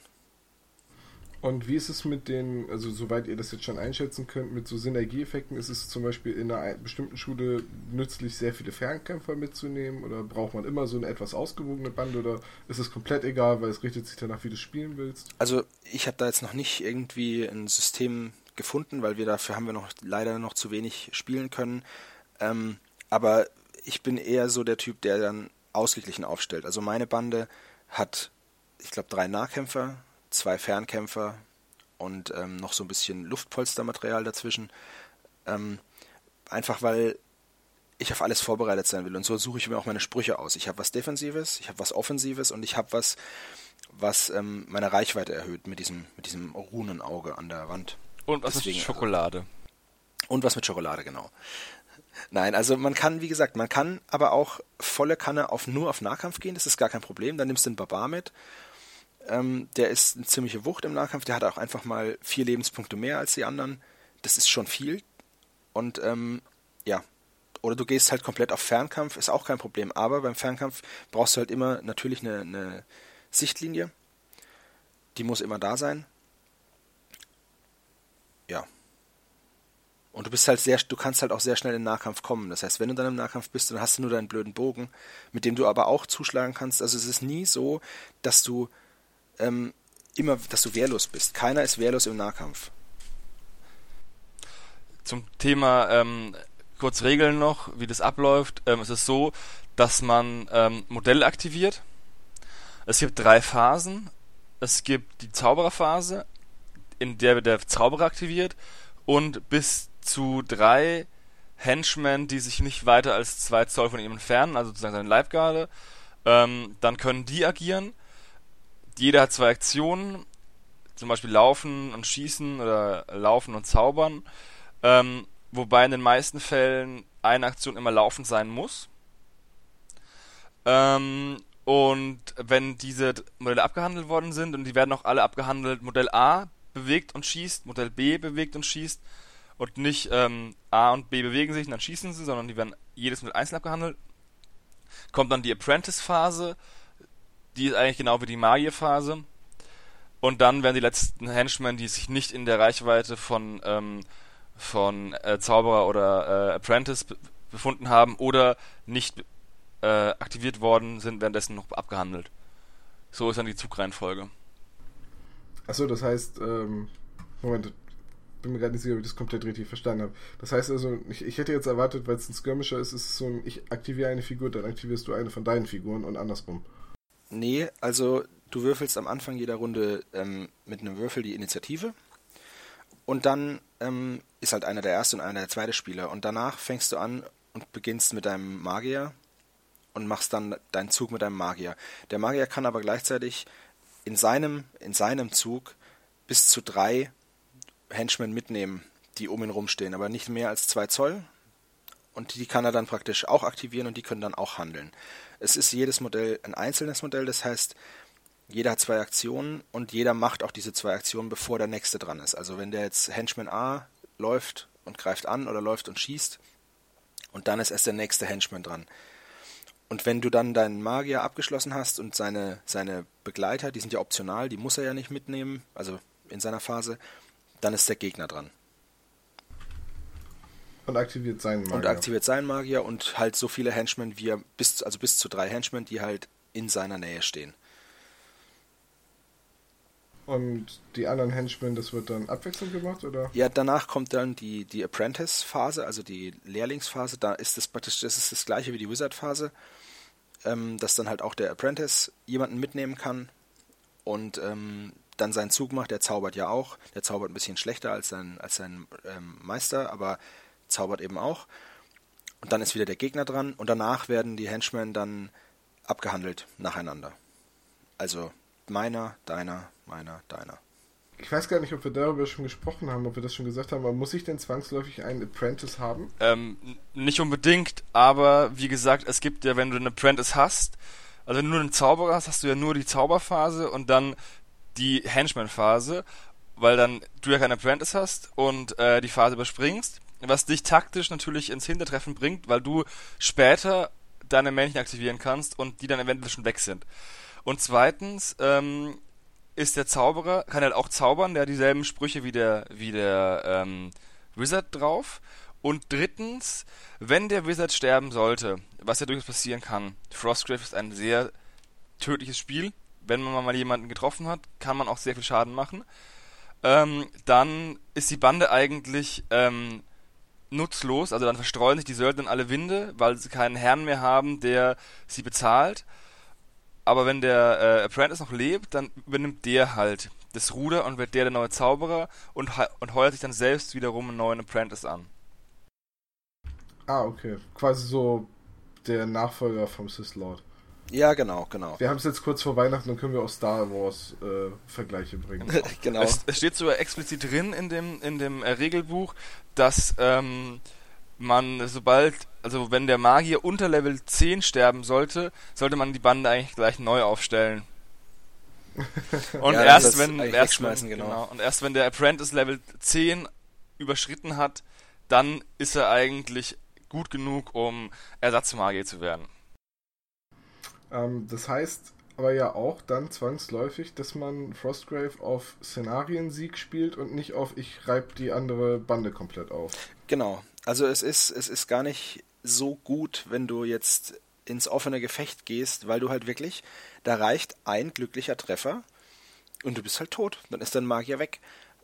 S1: Und wie ist es mit den, also soweit ihr das jetzt schon einschätzen könnt, mit so Synergieeffekten? Ist es zum Beispiel in einer bestimmten Schule nützlich, sehr viele Fernkämpfer mitzunehmen? Oder braucht man immer so eine etwas ausgewogene Bande? Oder ist es komplett egal, weil es richtet sich danach, wie du spielen willst?
S3: Also ich habe da jetzt noch nicht irgendwie ein System gefunden, weil wir dafür haben wir noch leider noch zu wenig spielen können. Ähm, aber ich bin eher so der Typ, der dann ausgeglichen aufstellt. Also meine Bande hat, ich glaube, drei Nahkämpfer, zwei Fernkämpfer und ähm, noch so ein bisschen Luftpolstermaterial dazwischen. Ähm, einfach weil ich auf alles vorbereitet sein will. Und so suche ich mir auch meine Sprüche aus. Ich habe was Defensives, ich habe was Offensives und ich habe was, was ähm, meine Reichweite erhöht mit diesem, mit diesem Runenauge an der Wand.
S2: Und was Deswegen, mit Schokolade.
S3: Und was mit Schokolade, genau. Nein, also man kann, wie gesagt, man kann aber auch volle Kanne auf nur auf Nahkampf gehen, das ist gar kein Problem. Dann nimmst du den Barbar mit ähm, der ist eine ziemliche Wucht im Nahkampf. Der hat auch einfach mal vier Lebenspunkte mehr als die anderen. Das ist schon viel. Und ähm, ja, oder du gehst halt komplett auf Fernkampf, ist auch kein Problem. Aber beim Fernkampf brauchst du halt immer natürlich eine, eine Sichtlinie. Die muss immer da sein. Ja. Und du bist halt sehr, du kannst halt auch sehr schnell in den Nahkampf kommen. Das heißt, wenn du dann im Nahkampf bist, dann hast du nur deinen blöden Bogen, mit dem du aber auch zuschlagen kannst. Also es ist nie so, dass du ähm, immer, dass du wehrlos bist. Keiner ist wehrlos im Nahkampf.
S2: Zum Thema ähm, kurz Regeln noch, wie das abläuft. Ähm, es ist so, dass man ähm, Modelle aktiviert. Es gibt drei Phasen. Es gibt die Zaubererphase, in der der Zauberer aktiviert und bis zu drei Henchmen, die sich nicht weiter als zwei Zoll von ihm entfernen, also sozusagen seine Leibgarde, ähm, dann können die agieren jeder hat zwei Aktionen, zum Beispiel Laufen und Schießen oder Laufen und Zaubern, ähm, wobei in den meisten Fällen eine Aktion immer laufend sein muss. Ähm, und wenn diese Modelle abgehandelt worden sind, und die werden auch alle abgehandelt, Modell A bewegt und schießt, Modell B bewegt und schießt, und nicht ähm, A und B bewegen sich und dann schießen sie, sondern die werden jedes Modell einzeln abgehandelt, kommt dann die Apprentice-Phase, die ist eigentlich genau wie die Magierphase. Und dann werden die letzten Henchmen, die sich nicht in der Reichweite von, ähm, von äh, Zauberer oder äh, Apprentice befunden haben oder nicht äh, aktiviert worden sind, währenddessen noch abgehandelt. So ist dann die Zugreihenfolge.
S1: Achso, das heißt, ähm, Moment, bin mir gerade nicht sicher, ob ich das komplett richtig verstanden habe. Das heißt also, ich, ich hätte jetzt erwartet, weil es ein Skirmisher ist, ist es so ein, ich aktiviere eine Figur, dann aktivierst du eine von deinen Figuren und andersrum.
S3: Nee, also du würfelst am Anfang jeder Runde ähm, mit einem Würfel die Initiative und dann ähm, ist halt einer der erste und einer der zweite Spieler und danach fängst du an und beginnst mit deinem Magier und machst dann deinen Zug mit deinem Magier. Der Magier kann aber gleichzeitig in seinem, in seinem Zug bis zu drei Henchmen mitnehmen, die um ihn rumstehen, aber nicht mehr als zwei Zoll. Und die kann er dann praktisch auch aktivieren und die können dann auch handeln. Es ist jedes Modell ein einzelnes Modell, das heißt, jeder hat zwei Aktionen und jeder macht auch diese zwei Aktionen, bevor der nächste dran ist. Also wenn der jetzt Henchman A läuft und greift an oder läuft und schießt. Und dann ist erst der nächste Henchman dran. Und wenn du dann deinen Magier abgeschlossen hast und seine, seine Begleiter, die sind ja optional, die muss er ja nicht mitnehmen, also in seiner Phase, dann ist der Gegner dran.
S1: Und aktiviert seinen
S3: Magier. Und aktiviert seinen Magier und halt so viele Henchmen, wie er bis, also bis zu drei Henchmen, die halt in seiner Nähe stehen.
S1: Und die anderen Henchmen, das wird dann abwechselnd gemacht, oder?
S3: Ja, danach kommt dann die, die Apprentice-Phase, also die Lehrlingsphase. Da ist das praktisch, das ist das gleiche wie die Wizard-Phase, ähm, dass dann halt auch der Apprentice jemanden mitnehmen kann und ähm, dann seinen Zug macht. Der zaubert ja auch. Der zaubert ein bisschen schlechter als sein, als sein ähm, Meister, aber zaubert eben auch. Und dann ist wieder der Gegner dran und danach werden die Henchmen dann abgehandelt nacheinander. Also meiner, deiner, meiner, deiner.
S1: Ich weiß gar nicht, ob wir darüber schon gesprochen haben, ob wir das schon gesagt haben, aber muss ich denn zwangsläufig einen Apprentice haben?
S2: Ähm, nicht unbedingt, aber wie gesagt, es gibt ja, wenn du einen Apprentice hast, also wenn du nur einen Zauberer hast, hast du ja nur die Zauberphase und dann die Henchman-Phase, weil dann du ja keinen Apprentice hast und äh, die Phase überspringst, was dich taktisch natürlich ins Hintertreffen bringt, weil du später deine Männchen aktivieren kannst und die dann eventuell schon weg sind. Und zweitens ähm, ist der Zauberer, kann halt auch zaubern, der hat dieselben Sprüche wie der, wie der ähm, Wizard drauf. Und drittens, wenn der Wizard sterben sollte, was ja durchaus passieren kann, Frostgrave ist ein sehr tödliches Spiel. Wenn man mal jemanden getroffen hat, kann man auch sehr viel Schaden machen. Ähm, dann ist die Bande eigentlich ähm, nutzlos, also dann verstreuen sich die Söldner in alle Winde, weil sie keinen Herrn mehr haben, der sie bezahlt aber wenn der äh, Apprentice noch lebt, dann übernimmt der halt das Ruder und wird der der neue Zauberer und, und heuert sich dann selbst wiederum einen neuen Apprentice an.
S1: Ah, okay. Quasi so der Nachfolger vom Sith Lord.
S3: Ja, genau, genau.
S1: Wir haben es jetzt kurz vor Weihnachten, dann können wir auch Star Wars äh, Vergleiche bringen.
S2: genau. Es, es, steht sogar explizit drin in dem, in dem äh, Regelbuch, dass ähm, man, sobald, also wenn der Magier unter Level 10 sterben sollte, sollte man die Bande eigentlich gleich neu aufstellen. Und ja, erst wenn, erst wenn, genau. genau. und erst wenn der Apprentice Level 10 überschritten hat, dann ist er eigentlich gut genug, um Ersatzmagier zu werden.
S1: Ähm, das heißt aber ja auch dann zwangsläufig, dass man Frostgrave auf Szenariensieg spielt und nicht auf ich reib die andere Bande komplett auf.
S3: Genau, also es ist, es ist gar nicht so gut, wenn du jetzt ins offene Gefecht gehst, weil du halt wirklich, da reicht ein glücklicher Treffer und du bist halt tot. Dann ist dein Magier weg.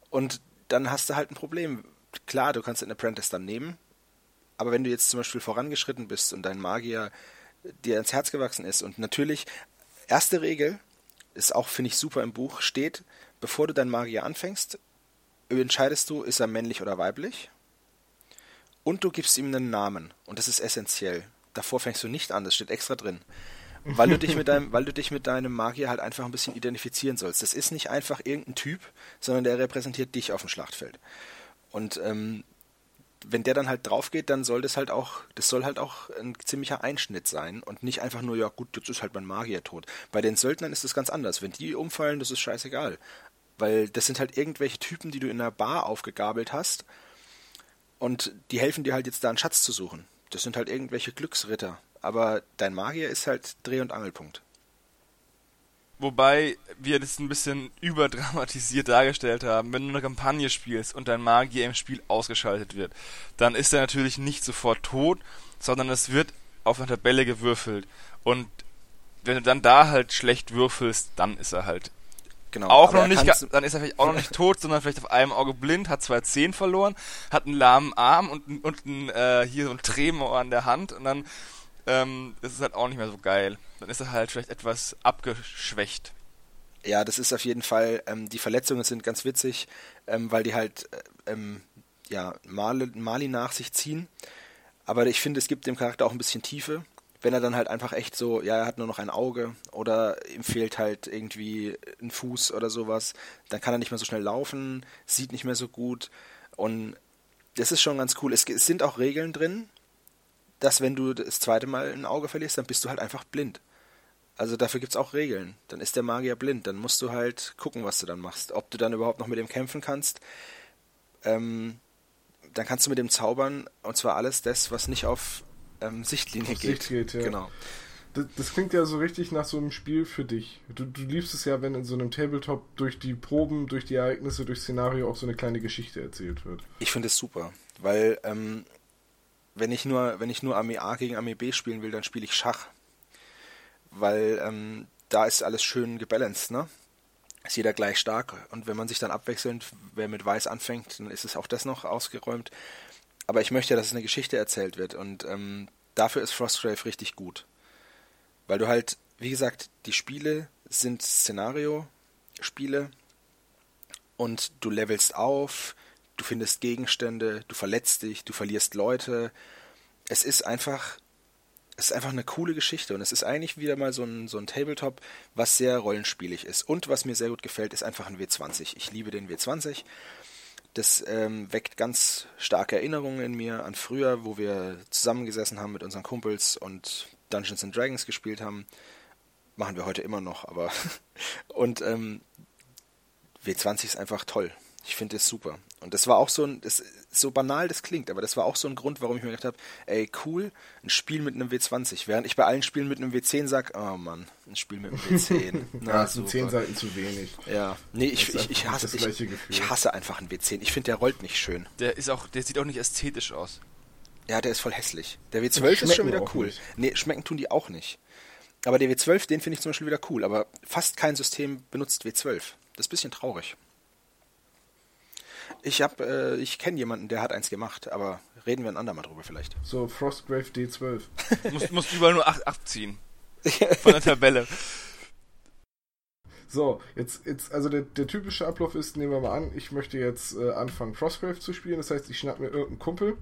S3: Und dann hast du halt ein Problem. Klar, du kannst den Apprentice dann nehmen, aber wenn du jetzt zum Beispiel vorangeschritten bist und dein Magier dir ins Herz gewachsen ist und natürlich, erste Regel, ist auch, finde ich, super im Buch, steht, bevor du deinen Magier anfängst, entscheidest du, ist er männlich oder weiblich und du gibst ihm einen Namen. Und das ist essentiell. Davor fängst du nicht an, das steht extra drin. Weil du dich mit deinem, weil du dich mit deinem Magier halt einfach ein bisschen identifizieren sollst. Das ist nicht einfach irgendein Typ, sondern der repräsentiert dich auf dem Schlachtfeld. Und ähm, wenn der dann halt drauf geht, dann soll das halt auch, das soll halt auch ein ziemlicher Einschnitt sein und nicht einfach nur, ja gut, jetzt ist halt mein Magier tot. Bei den Söldnern ist das ganz anders. Wenn die umfallen, das ist scheißegal. Weil das sind halt irgendwelche Typen, die du in einer Bar aufgegabelt hast und die helfen dir halt jetzt da einen Schatz zu suchen. Das sind halt irgendwelche Glücksritter. Aber dein Magier ist halt Dreh- und Angelpunkt.
S2: Wobei wir das ein bisschen überdramatisiert dargestellt haben. Wenn du eine Kampagne spielst und dein Magier im Spiel ausgeschaltet wird, dann ist er natürlich nicht sofort tot, sondern es wird auf einer Tabelle gewürfelt. Und wenn du dann da halt schlecht würfelst, dann ist er halt Genau. Auch noch nicht, dann ist er vielleicht auch noch nicht tot, sondern vielleicht auf einem Auge blind, hat zwei Zehen verloren, hat einen lahmen Arm und, und ein, äh, hier so ein Tremor an der Hand und dann ähm, ist es halt auch nicht mehr so geil. Dann ist er halt vielleicht etwas abgeschwächt.
S3: Ja, das ist auf jeden Fall, ähm, die Verletzungen sind ganz witzig, ähm, weil die halt äh, ähm, ja, Mali, Mali nach sich ziehen. Aber ich finde, es gibt dem Charakter auch ein bisschen Tiefe wenn er dann halt einfach echt so, ja, er hat nur noch ein Auge oder ihm fehlt halt irgendwie ein Fuß oder sowas, dann kann er nicht mehr so schnell laufen, sieht nicht mehr so gut und das ist schon ganz cool. Es, es sind auch Regeln drin, dass wenn du das zweite Mal ein Auge verlierst, dann bist du halt einfach blind. Also dafür gibt es auch Regeln. Dann ist der Magier blind. Dann musst du halt gucken, was du dann machst. Ob du dann überhaupt noch mit ihm kämpfen kannst. Ähm, dann kannst du mit dem zaubern und zwar alles das, was nicht auf ähm, Sichtlinie auf geht.
S1: Sicht geht ja.
S3: Genau.
S1: Das, das, klingt ja so richtig nach so einem Spiel für dich. Du, du liebst es ja, wenn in so einem Tabletop durch die Proben, durch die Ereignisse, durch Szenario auch so eine kleine Geschichte erzählt wird.
S3: Ich finde es super, weil ähm, wenn ich nur, wenn ich nur Armee A gegen Armee B spielen will, dann spiele ich Schach. Weil ähm, da ist alles schön gebalanced, ne? Ist jeder gleich stark. Und wenn man sich dann abwechselnd, wer mit Weiß anfängt, dann ist es auch das noch ausgeräumt. Aber ich möchte ja, dass es eine Geschichte erzählt wird. Und ähm, dafür ist Frostgrave richtig gut. Weil du halt, wie gesagt, die Spiele sind Szenario-Spiele und du levelst auf, du findest Gegenstände, du verletzt dich, du verlierst Leute. Es ist einfach, es ist einfach eine coole Geschichte und es ist eigentlich wieder mal so ein, so ein Tabletop, was sehr rollenspielig ist. Und was mir sehr gut gefällt, ist einfach ein W20. Ich liebe den W20. Das ähm, weckt ganz starke Erinnerungen in mir an früher, wo wir zusammengesessen haben mit unseren Kumpels und Dungeons and Dragons gespielt haben. Machen wir heute immer noch, aber. und ähm, W20 ist einfach toll. Ich finde es super. Und das war auch so ein, das, so banal das klingt, aber das war auch so ein Grund, warum ich mir gedacht habe, ey, cool, ein Spiel mit einem W20. Während ich bei allen Spielen mit einem W10 sage, oh Mann, ein Spiel mit einem W10.
S1: Na, ja, sind 10 Seiten zu wenig.
S3: Ja, nee, ich, ich, ich, hasse, ich, ich, hasse einfach einen W10. Ich finde, der rollt nicht schön.
S2: Der ist auch, der sieht auch nicht ästhetisch aus.
S3: Ja, der ist voll hässlich. Der W12 ist schon wieder cool. Nicht. Nee, schmecken tun die auch nicht. Aber der W12, den finde ich zum Beispiel wieder cool. Aber fast kein System benutzt W12. Das ist ein bisschen traurig. Ich hab, äh, ich kenne jemanden, der hat eins gemacht, aber reden wir ein andermal drüber vielleicht.
S1: So, Frostgrave D12.
S2: du musst, musst überall nur 8, 8 ziehen. Von der Tabelle.
S1: So, jetzt, jetzt also der, der typische Ablauf ist, nehmen wir mal an, ich möchte jetzt äh, anfangen, Frostgrave zu spielen. Das heißt, ich schnapp mir irgendeinen Kumpel,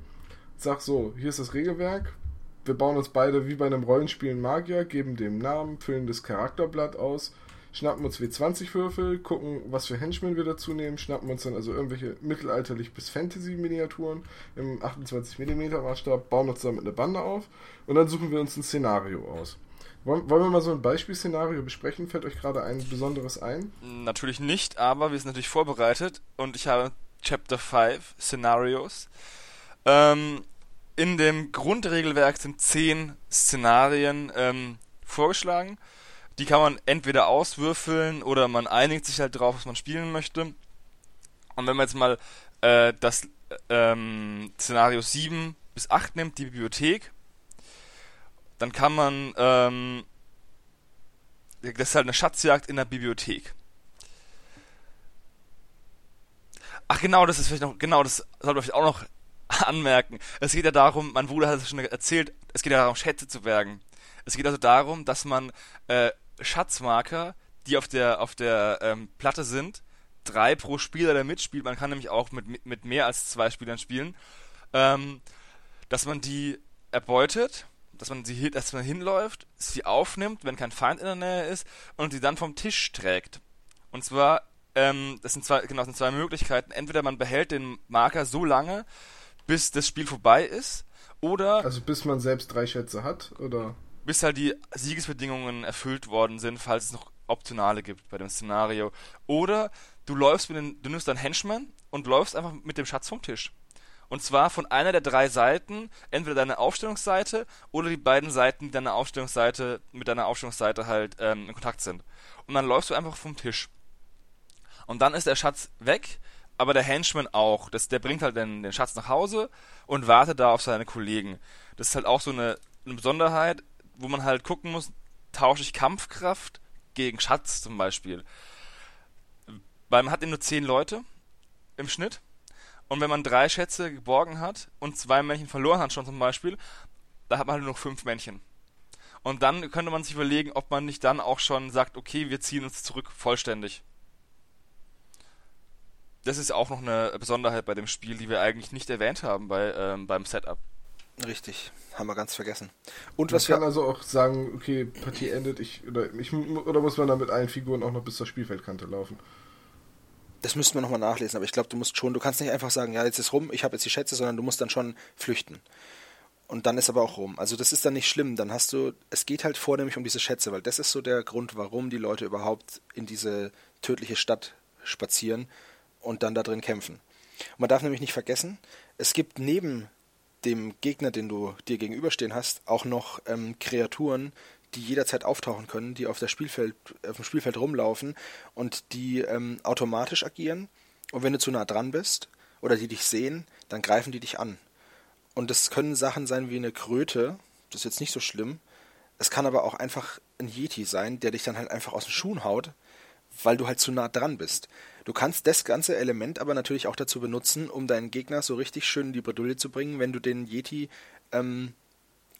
S1: sag so, hier ist das Regelwerk. Wir bauen uns beide wie bei einem Rollenspiel einen Magier, geben dem Namen, füllen das Charakterblatt aus, schnappen uns W20-Würfel, gucken, was für Henchmen wir dazu nehmen, schnappen uns dann also irgendwelche mittelalterlich bis Fantasy-Miniaturen im 28mm Maßstab, bauen uns damit eine Bande auf und dann suchen wir uns ein Szenario aus. Wollen, wir mal so ein Beispielszenario besprechen? Fällt euch gerade ein besonderes ein?
S2: Natürlich nicht, aber wir sind natürlich vorbereitet und ich habe Chapter 5 Szenarios. Ähm, in dem Grundregelwerk sind zehn Szenarien ähm, vorgeschlagen. Die kann man entweder auswürfeln oder man einigt sich halt drauf, was man spielen möchte. Und wenn man jetzt mal äh, das ähm, Szenario 7 bis 8 nimmt, die Bibliothek, dann kann man, ähm, das ist halt eine Schatzjagd in der Bibliothek. Ach genau, das ist vielleicht noch, genau, das sollte man vielleicht auch noch anmerken. Es geht ja darum, mein Bruder hat es schon erzählt, es geht ja darum, Schätze zu bergen. Es geht also darum, dass man äh, Schatzmarker, die auf der, auf der ähm, Platte sind, drei pro Spieler, der mitspielt, man kann nämlich auch mit, mit mehr als zwei Spielern spielen, ähm, dass man die erbeutet, dass man sie dass man hinläuft, sie aufnimmt, wenn kein Feind in der Nähe ist, und sie dann vom Tisch trägt. Und zwar, ähm, das sind zwei, genau, das sind zwei Möglichkeiten. Entweder man behält den Marker so lange, bis das Spiel vorbei ist. Oder.
S1: Also bis man selbst drei Schätze hat, oder?
S2: Bis halt die Siegesbedingungen erfüllt worden sind, falls es noch optionale gibt bei dem Szenario. Oder du läufst mit den, du nimmst deinen Henchman und läufst einfach mit dem Schatz vom Tisch. Und zwar von einer der drei Seiten, entweder deine Aufstellungsseite oder die beiden Seiten, die deine Aufstellungsseite mit deiner Aufstellungsseite halt ähm, in Kontakt sind. Und dann läufst du einfach vom Tisch. Und dann ist der Schatz weg, aber der Henchman auch. Das, der bringt halt den, den Schatz nach Hause und wartet da auf seine Kollegen. Das ist halt auch so eine, eine Besonderheit, wo man halt gucken muss, tausche ich Kampfkraft gegen Schatz zum Beispiel. Weil man hat eben nur zehn Leute im Schnitt. Und wenn man drei Schätze geborgen hat und zwei Männchen verloren hat schon zum Beispiel, da hat man halt nur noch fünf Männchen. Und dann könnte man sich überlegen, ob man nicht dann auch schon sagt, okay, wir ziehen uns zurück vollständig das ist auch noch eine Besonderheit bei dem Spiel, die wir eigentlich nicht erwähnt haben bei, ähm, beim Setup.
S3: Richtig, haben wir ganz vergessen.
S1: Und man was kann also auch sagen, okay, Partie endet, ich oder, ich oder muss man dann mit allen Figuren auch noch bis zur Spielfeldkante laufen?
S3: Das müssten wir nochmal nachlesen, aber ich glaube, du musst schon, du kannst nicht einfach sagen, ja, jetzt ist rum, ich habe jetzt die Schätze, sondern du musst dann schon flüchten. Und dann ist aber auch rum. Also das ist dann nicht schlimm, dann hast du, es geht halt vornehmlich um diese Schätze, weil das ist so der Grund, warum die Leute überhaupt in diese tödliche Stadt spazieren und dann da drin kämpfen. Man darf nämlich nicht vergessen, es gibt neben dem Gegner, den du dir gegenüberstehen hast, auch noch ähm, Kreaturen, die jederzeit auftauchen können, die auf, der Spielfeld, auf dem Spielfeld rumlaufen und die ähm, automatisch agieren. Und wenn du zu nah dran bist oder die dich sehen, dann greifen die dich an. Und das können Sachen sein wie eine Kröte, das ist jetzt nicht so schlimm. Es kann aber auch einfach ein Yeti sein, der dich dann halt einfach aus den Schuhen haut, weil du halt zu nah dran bist. Du kannst das ganze Element aber natürlich auch dazu benutzen, um deinen Gegner so richtig schön in die Bredouille zu bringen, wenn du den Yeti ähm,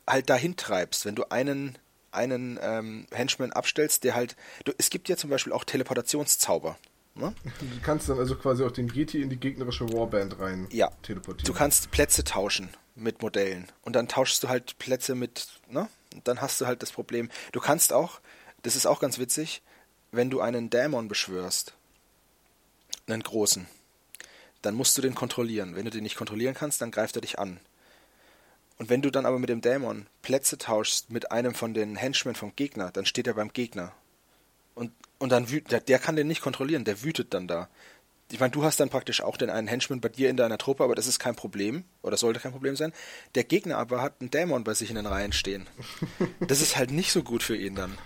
S3: halt dahin treibst. Wenn du einen, einen ähm, Henchman abstellst, der halt. Du, es gibt ja zum Beispiel auch Teleportationszauber.
S1: Ne? Du kannst dann also quasi auch den Yeti in die gegnerische Warband rein
S3: ja. teleportieren. Du kannst Plätze tauschen mit Modellen. Und dann tauschst du halt Plätze mit, ne? Und dann hast du halt das Problem. Du kannst auch, das ist auch ganz witzig, wenn du einen Dämon beschwörst, einen großen, dann musst du den kontrollieren. Wenn du den nicht kontrollieren kannst, dann greift er dich an. Und wenn du dann aber mit dem Dämon Plätze tauschst mit einem von den Henchmen vom Gegner, dann steht er beim Gegner. Und, und dann wütet, der, der kann den nicht kontrollieren, der wütet dann da. Ich meine, du hast dann praktisch auch den einen Henchman bei dir in deiner Truppe, aber das ist kein Problem, oder sollte kein Problem sein. Der Gegner aber hat einen Dämon bei sich in den Reihen stehen. Das ist halt nicht so gut für ihn dann.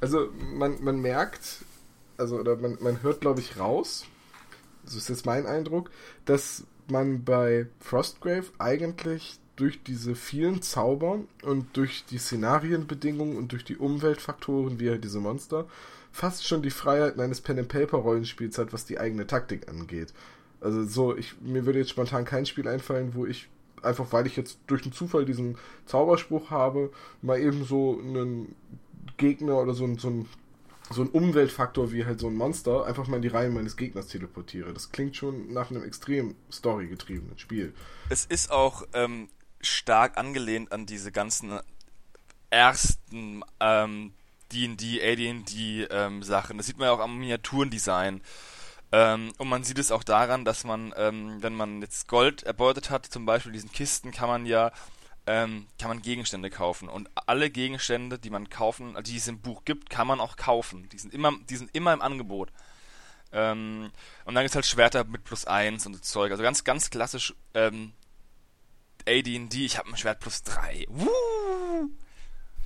S1: Also man, man merkt, also oder man, man hört, glaube ich, raus, so ist jetzt mein Eindruck, dass man bei Frostgrave eigentlich durch diese vielen Zauber und durch die Szenarienbedingungen und durch die Umweltfaktoren, wie halt diese Monster, fast schon die Freiheiten eines Pen-and-Paper-Rollenspiels hat, was die eigene Taktik angeht. Also so, ich, mir würde jetzt spontan kein Spiel einfallen, wo ich einfach, weil ich jetzt durch den Zufall diesen Zauberspruch habe, mal eben so einen Gegner oder so, so ein so ein Umweltfaktor wie halt so ein Monster einfach mal in die Reihen meines Gegners teleportiere. Das klingt schon nach einem extrem storygetriebenen Spiel.
S2: Es ist auch ähm, stark angelehnt an diese ganzen ersten ähm, D&D, AD&D ähm, Sachen. Das sieht man ja auch am Miniaturendesign. Ähm, und man sieht es auch daran, dass man, ähm, wenn man jetzt Gold erbeutet hat, zum Beispiel diesen Kisten, kann man ja ähm, kann man Gegenstände kaufen. Und alle Gegenstände, die man kaufen, die es im Buch gibt, kann man auch kaufen. Die sind immer, die sind immer im Angebot. Ähm, und dann gibt es halt Schwerter mit plus 1 und so Zeug. Also ganz, ganz klassisch ähm, AD&D. Ich habe ein Schwert plus 3. Woo!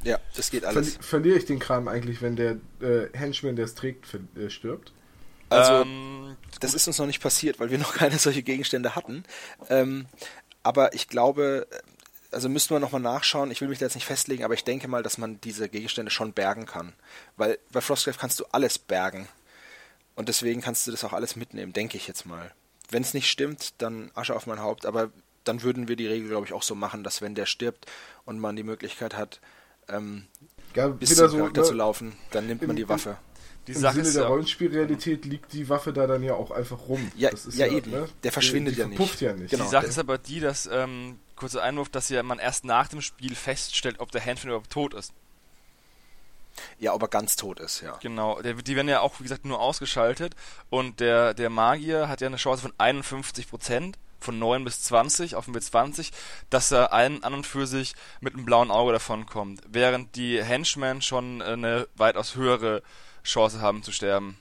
S3: Ja, das geht alles.
S1: Ver verliere ich den Kram eigentlich, wenn der äh, Henchman, der es trägt, äh, stirbt?
S3: Also, ähm, das ist uns noch nicht passiert, weil wir noch keine solche Gegenstände hatten. Ähm, aber ich glaube, also müssten wir nochmal nachschauen. Ich will mich da jetzt nicht festlegen, aber ich denke mal, dass man diese Gegenstände schon bergen kann. Weil bei Frostgrave kannst du alles bergen. Und deswegen kannst du das auch alles mitnehmen, denke ich jetzt mal. Wenn es nicht stimmt, dann Asche auf mein Haupt. Aber dann würden wir die Regel, glaube ich, auch so machen, dass wenn der stirbt und man die Möglichkeit hat, ähm, ja, bis zum so, Charakter ne, zu laufen, dann nimmt man die Waffe.
S1: Die Im Sinne der Rollenspielrealität liegt die Waffe da dann ja auch einfach rum.
S3: Ja, ja, ja, eben. Ne? Der verschwindet die, die ja, nicht.
S1: ja nicht.
S2: Genau. Die Sache ist aber die, dass, ähm, kurzer Einwurf, dass ja man erst nach dem Spiel feststellt, ob der Handfin überhaupt tot ist.
S3: Ja, ob er ganz tot ist, ja.
S2: Genau, der, die werden ja auch, wie gesagt, nur ausgeschaltet und der, der Magier hat ja eine Chance von 51 Prozent von 9 bis 20 auf dem B20, dass er allen an und für sich mit einem blauen Auge davon kommt, während die Henchmen schon eine weitaus höhere Chance haben zu sterben.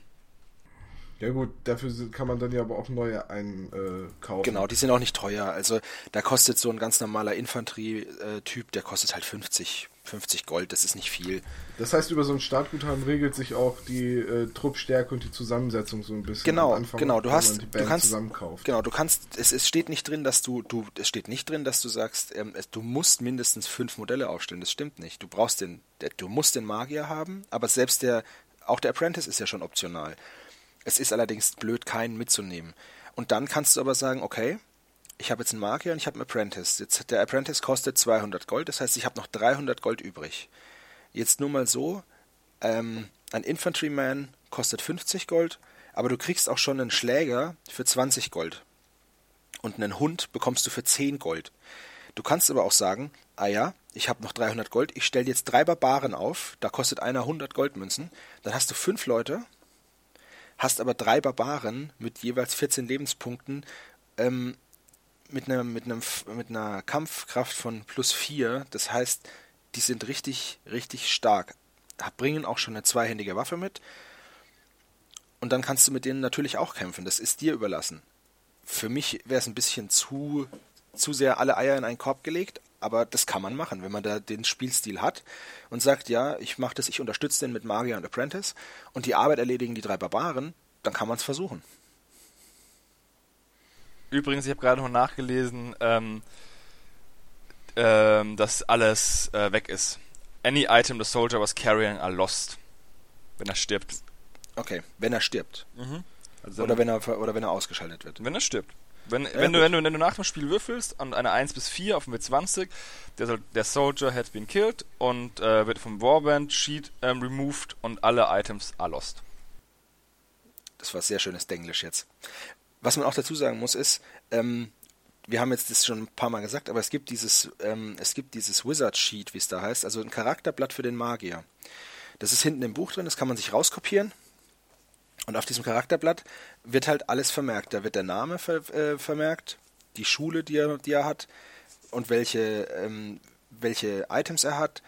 S1: Ja gut, dafür kann man dann ja aber auch neue einkaufen.
S3: Genau, die sind auch nicht teuer. Also da kostet so ein ganz normaler Infanterie-Typ, der kostet halt 50, 50 Gold, das ist nicht viel.
S1: Das heißt, über so ein Startguthaben regelt sich auch die äh, Truppstärke und die Zusammensetzung so ein bisschen.
S3: Genau, Anfang, genau. Du hast, du kannst, genau, du kannst. Es, es steht nicht drin, dass du, du, es steht nicht drin, dass du sagst, ähm, es, du musst mindestens fünf Modelle aufstellen. Das stimmt nicht. Du brauchst den, der, du musst den Magier haben, aber selbst der, auch der Apprentice ist ja schon optional. Es ist allerdings blöd, keinen mitzunehmen. Und dann kannst du aber sagen, okay, ich habe jetzt einen Magier und ich habe einen Apprentice. Jetzt, der Apprentice kostet 200 Gold, das heißt, ich habe noch 300 Gold übrig. Jetzt nur mal so, ähm, ein Infantryman kostet 50 Gold, aber du kriegst auch schon einen Schläger für 20 Gold. Und einen Hund bekommst du für 10 Gold. Du kannst aber auch sagen, ah ja, ich habe noch 300 Gold, ich stelle jetzt drei Barbaren auf, da kostet einer 100 Goldmünzen, dann hast du fünf Leute, hast aber drei Barbaren mit jeweils 14 Lebenspunkten, ähm, mit einer, mit, einem, mit einer Kampfkraft von plus 4. Das heißt, die sind richtig, richtig stark. Bringen auch schon eine zweihändige Waffe mit. Und dann kannst du mit denen natürlich auch kämpfen. Das ist dir überlassen. für mich wäre es ein bisschen zu, zu sehr alle Eier in einen Korb gelegt, aber das kann man machen, wenn man da den Spielstil hat und sagt, ja, ich mache das, ich unterstütze den mit Magier und Apprentice und die Arbeit erledigen die drei Barbaren, dann kann man es versuchen.
S2: Übrigens, ich habe gerade noch nachgelesen, ähm, ähm, dass alles äh, weg ist. Any item the soldier was carrying are lost. Wenn er stirbt.
S3: Okay, wenn er stirbt. Mhm. Also oder, wenn er, oder wenn er ausgeschaltet wird.
S2: Wenn er stirbt. Wenn, ja, wenn, du, wenn, du, wenn du nach dem Spiel würfelst und eine 1 bis 4 auf dem W20, der, der Soldier has been killed und äh, wird vom Warband Sheet ähm, removed und alle Items are lost.
S3: Das war sehr schönes Denglisch jetzt. Was man auch dazu sagen muss, ist, ähm, wir haben jetzt das schon ein paar Mal gesagt, aber es gibt dieses, ähm, es gibt dieses Wizard Sheet, wie es da heißt, also ein Charakterblatt für den Magier. Das ist hinten im Buch drin, das kann man sich rauskopieren. Und auf diesem Charakterblatt wird halt alles vermerkt. Da wird der Name ver äh, vermerkt, die Schule, die er, die er hat und welche, ähm, welche Items er hat,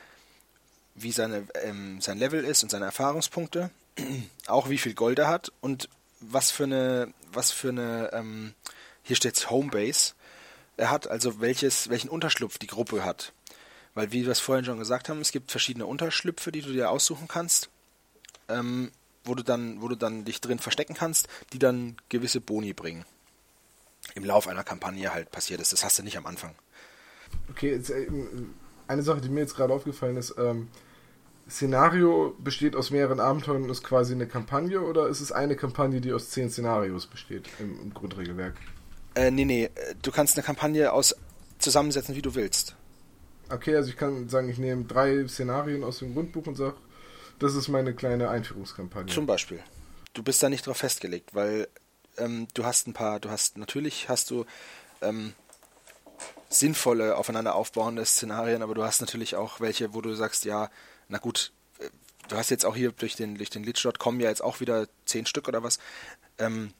S3: wie seine, ähm, sein Level ist und seine Erfahrungspunkte, auch wie viel Gold er hat und was für eine, was für eine, ähm, hier steht Homebase, er hat, also welches, welchen Unterschlupf die Gruppe hat. Weil, wie wir es vorhin schon gesagt haben, es gibt verschiedene Unterschlüpfe, die du dir aussuchen kannst, ähm, wo du dann, wo du dann dich drin verstecken kannst, die dann gewisse Boni bringen. Im Lauf einer Kampagne halt passiert ist. Das hast du nicht am Anfang.
S1: Okay, jetzt, äh, eine Sache, die mir jetzt gerade aufgefallen ist, ähm, Szenario besteht aus mehreren Abenteuern und ist quasi eine Kampagne oder ist es eine Kampagne, die aus zehn Szenarios besteht im, im Grundregelwerk?
S3: Äh, nee, nee. Du kannst eine Kampagne aus zusammensetzen, wie du willst.
S1: Okay, also ich kann sagen, ich nehme drei Szenarien aus dem Grundbuch und sage, das ist meine kleine Einführungskampagne.
S3: Zum Beispiel. Du bist da nicht drauf festgelegt, weil ähm, du hast ein paar, du hast, natürlich hast du ähm, sinnvolle, aufeinander aufbauende Szenarien, aber du hast natürlich auch welche, wo du sagst, ja, na gut, äh, du hast jetzt auch hier durch den, durch den Lich.com ja jetzt auch wieder zehn Stück oder was. Ähm,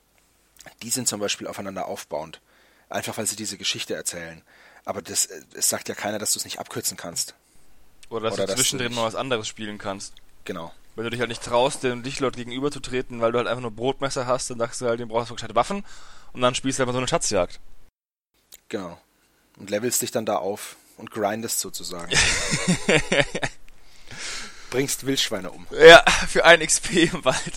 S3: die sind zum Beispiel aufeinander aufbauend. Einfach weil sie diese Geschichte erzählen. Aber das, es sagt ja keiner, dass du es nicht abkürzen kannst.
S2: Oder dass Oder du zwischendrin mal was anderes spielen kannst.
S3: Genau.
S2: Wenn du dich halt nicht traust, dem Lichtlord gegenüber zu treten, weil du halt einfach nur Brotmesser hast, dann sagst du halt, den brauchst du gescheite Waffen und dann spielst du einfach so eine Schatzjagd.
S3: Genau. Und levelst dich dann da auf und grindest sozusagen. Bringst Wildschweine um.
S2: Ja, für ein XP im Wald.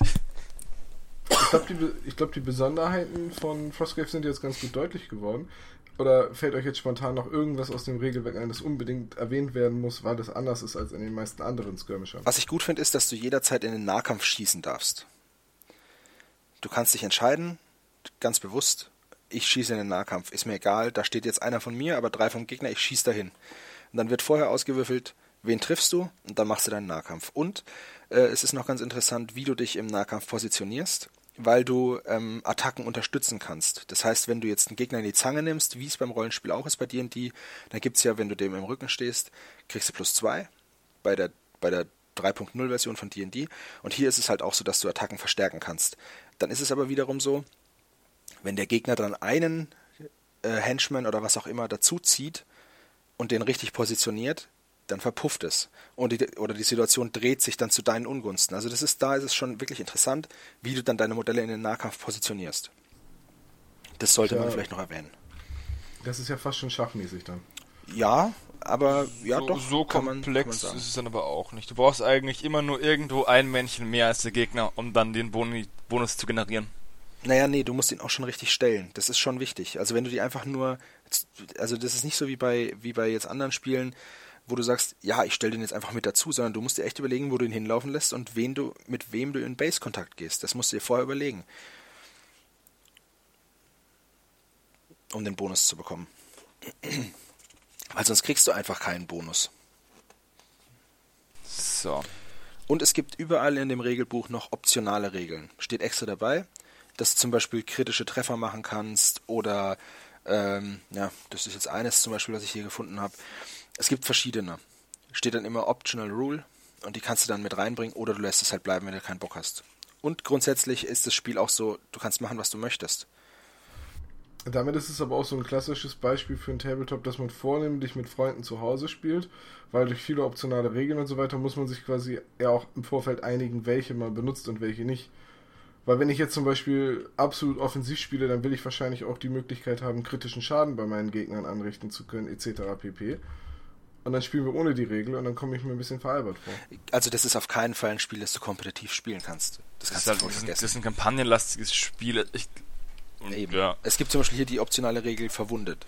S1: Ich glaube, die, glaub, die Besonderheiten von Frostgrave sind jetzt ganz gut deutlich geworden. Oder fällt euch jetzt spontan noch irgendwas aus dem Regelwerk ein, das unbedingt erwähnt werden muss, weil das anders ist als in den meisten anderen Skirmishern?
S3: Was ich gut finde, ist, dass du jederzeit in den Nahkampf schießen darfst. Du kannst dich entscheiden, ganz bewusst, ich schieße in den Nahkampf. Ist mir egal, da steht jetzt einer von mir, aber drei vom Gegner, ich schieße dahin. Und dann wird vorher ausgewürfelt, wen triffst du und dann machst du deinen Nahkampf. Und äh, es ist noch ganz interessant, wie du dich im Nahkampf positionierst weil du ähm, Attacken unterstützen kannst. Das heißt, wenn du jetzt einen Gegner in die Zange nimmst, wie es beim Rollenspiel auch ist bei D&D, dann gibt es ja, wenn du dem im Rücken stehst, kriegst du plus zwei bei der, bei der 3.0 Version von D&D und hier ist es halt auch so, dass du Attacken verstärken kannst. Dann ist es aber wiederum so, wenn der Gegner dann einen äh, Henchman oder was auch immer dazu zieht und den richtig positioniert, dann verpufft es. Und die, oder die Situation dreht sich dann zu deinen Ungunsten. Also das ist, da ist es schon wirklich interessant, wie du dann deine Modelle in den Nahkampf positionierst. Das sollte ja, man vielleicht noch erwähnen.
S1: Das ist ja fast schon schachmäßig dann.
S3: Ja, aber ja
S2: so,
S3: doch.
S2: So komplex man, man ist es dann aber auch nicht. Du brauchst eigentlich immer nur irgendwo ein Männchen mehr als der Gegner, um dann den Boni Bonus zu generieren.
S3: Naja, nee, du musst ihn auch schon richtig stellen. Das ist schon wichtig. Also wenn du die einfach nur, also das ist nicht so wie bei, wie bei jetzt anderen Spielen, wo du sagst, ja, ich stelle den jetzt einfach mit dazu, sondern du musst dir echt überlegen, wo du ihn hinlaufen lässt und wen du, mit wem du in Base-Kontakt gehst. Das musst du dir vorher überlegen. Um den Bonus zu bekommen. Weil sonst kriegst du einfach keinen Bonus.
S2: So.
S3: Und es gibt überall in dem Regelbuch noch optionale Regeln. Steht extra dabei, dass du zum Beispiel kritische Treffer machen kannst oder ähm, ja, das ist jetzt eines zum Beispiel, was ich hier gefunden habe. Es gibt verschiedene. Steht dann immer Optional Rule und die kannst du dann mit reinbringen oder du lässt es halt bleiben, wenn du keinen Bock hast. Und grundsätzlich ist das Spiel auch so, du kannst machen, was du möchtest.
S1: Damit ist es aber auch so ein klassisches Beispiel für ein Tabletop, das man vornehmlich mit Freunden zu Hause spielt, weil durch viele optionale Regeln und so weiter muss man sich quasi ja auch im Vorfeld einigen, welche man benutzt und welche nicht. Weil wenn ich jetzt zum Beispiel absolut offensiv spiele, dann will ich wahrscheinlich auch die Möglichkeit haben, kritischen Schaden bei meinen Gegnern anrichten zu können, etc. pp. Und dann spielen wir ohne die Regel und dann komme ich mir ein bisschen veralbert vor.
S3: Also das ist auf keinen Fall ein Spiel, das du kompetitiv spielen kannst.
S2: Das, das, ist, halt, das, das ist ein kampagnenlastiges Spiel. Ich,
S3: Eben. Ja. Es gibt zum Beispiel hier die optionale Regel verwundet.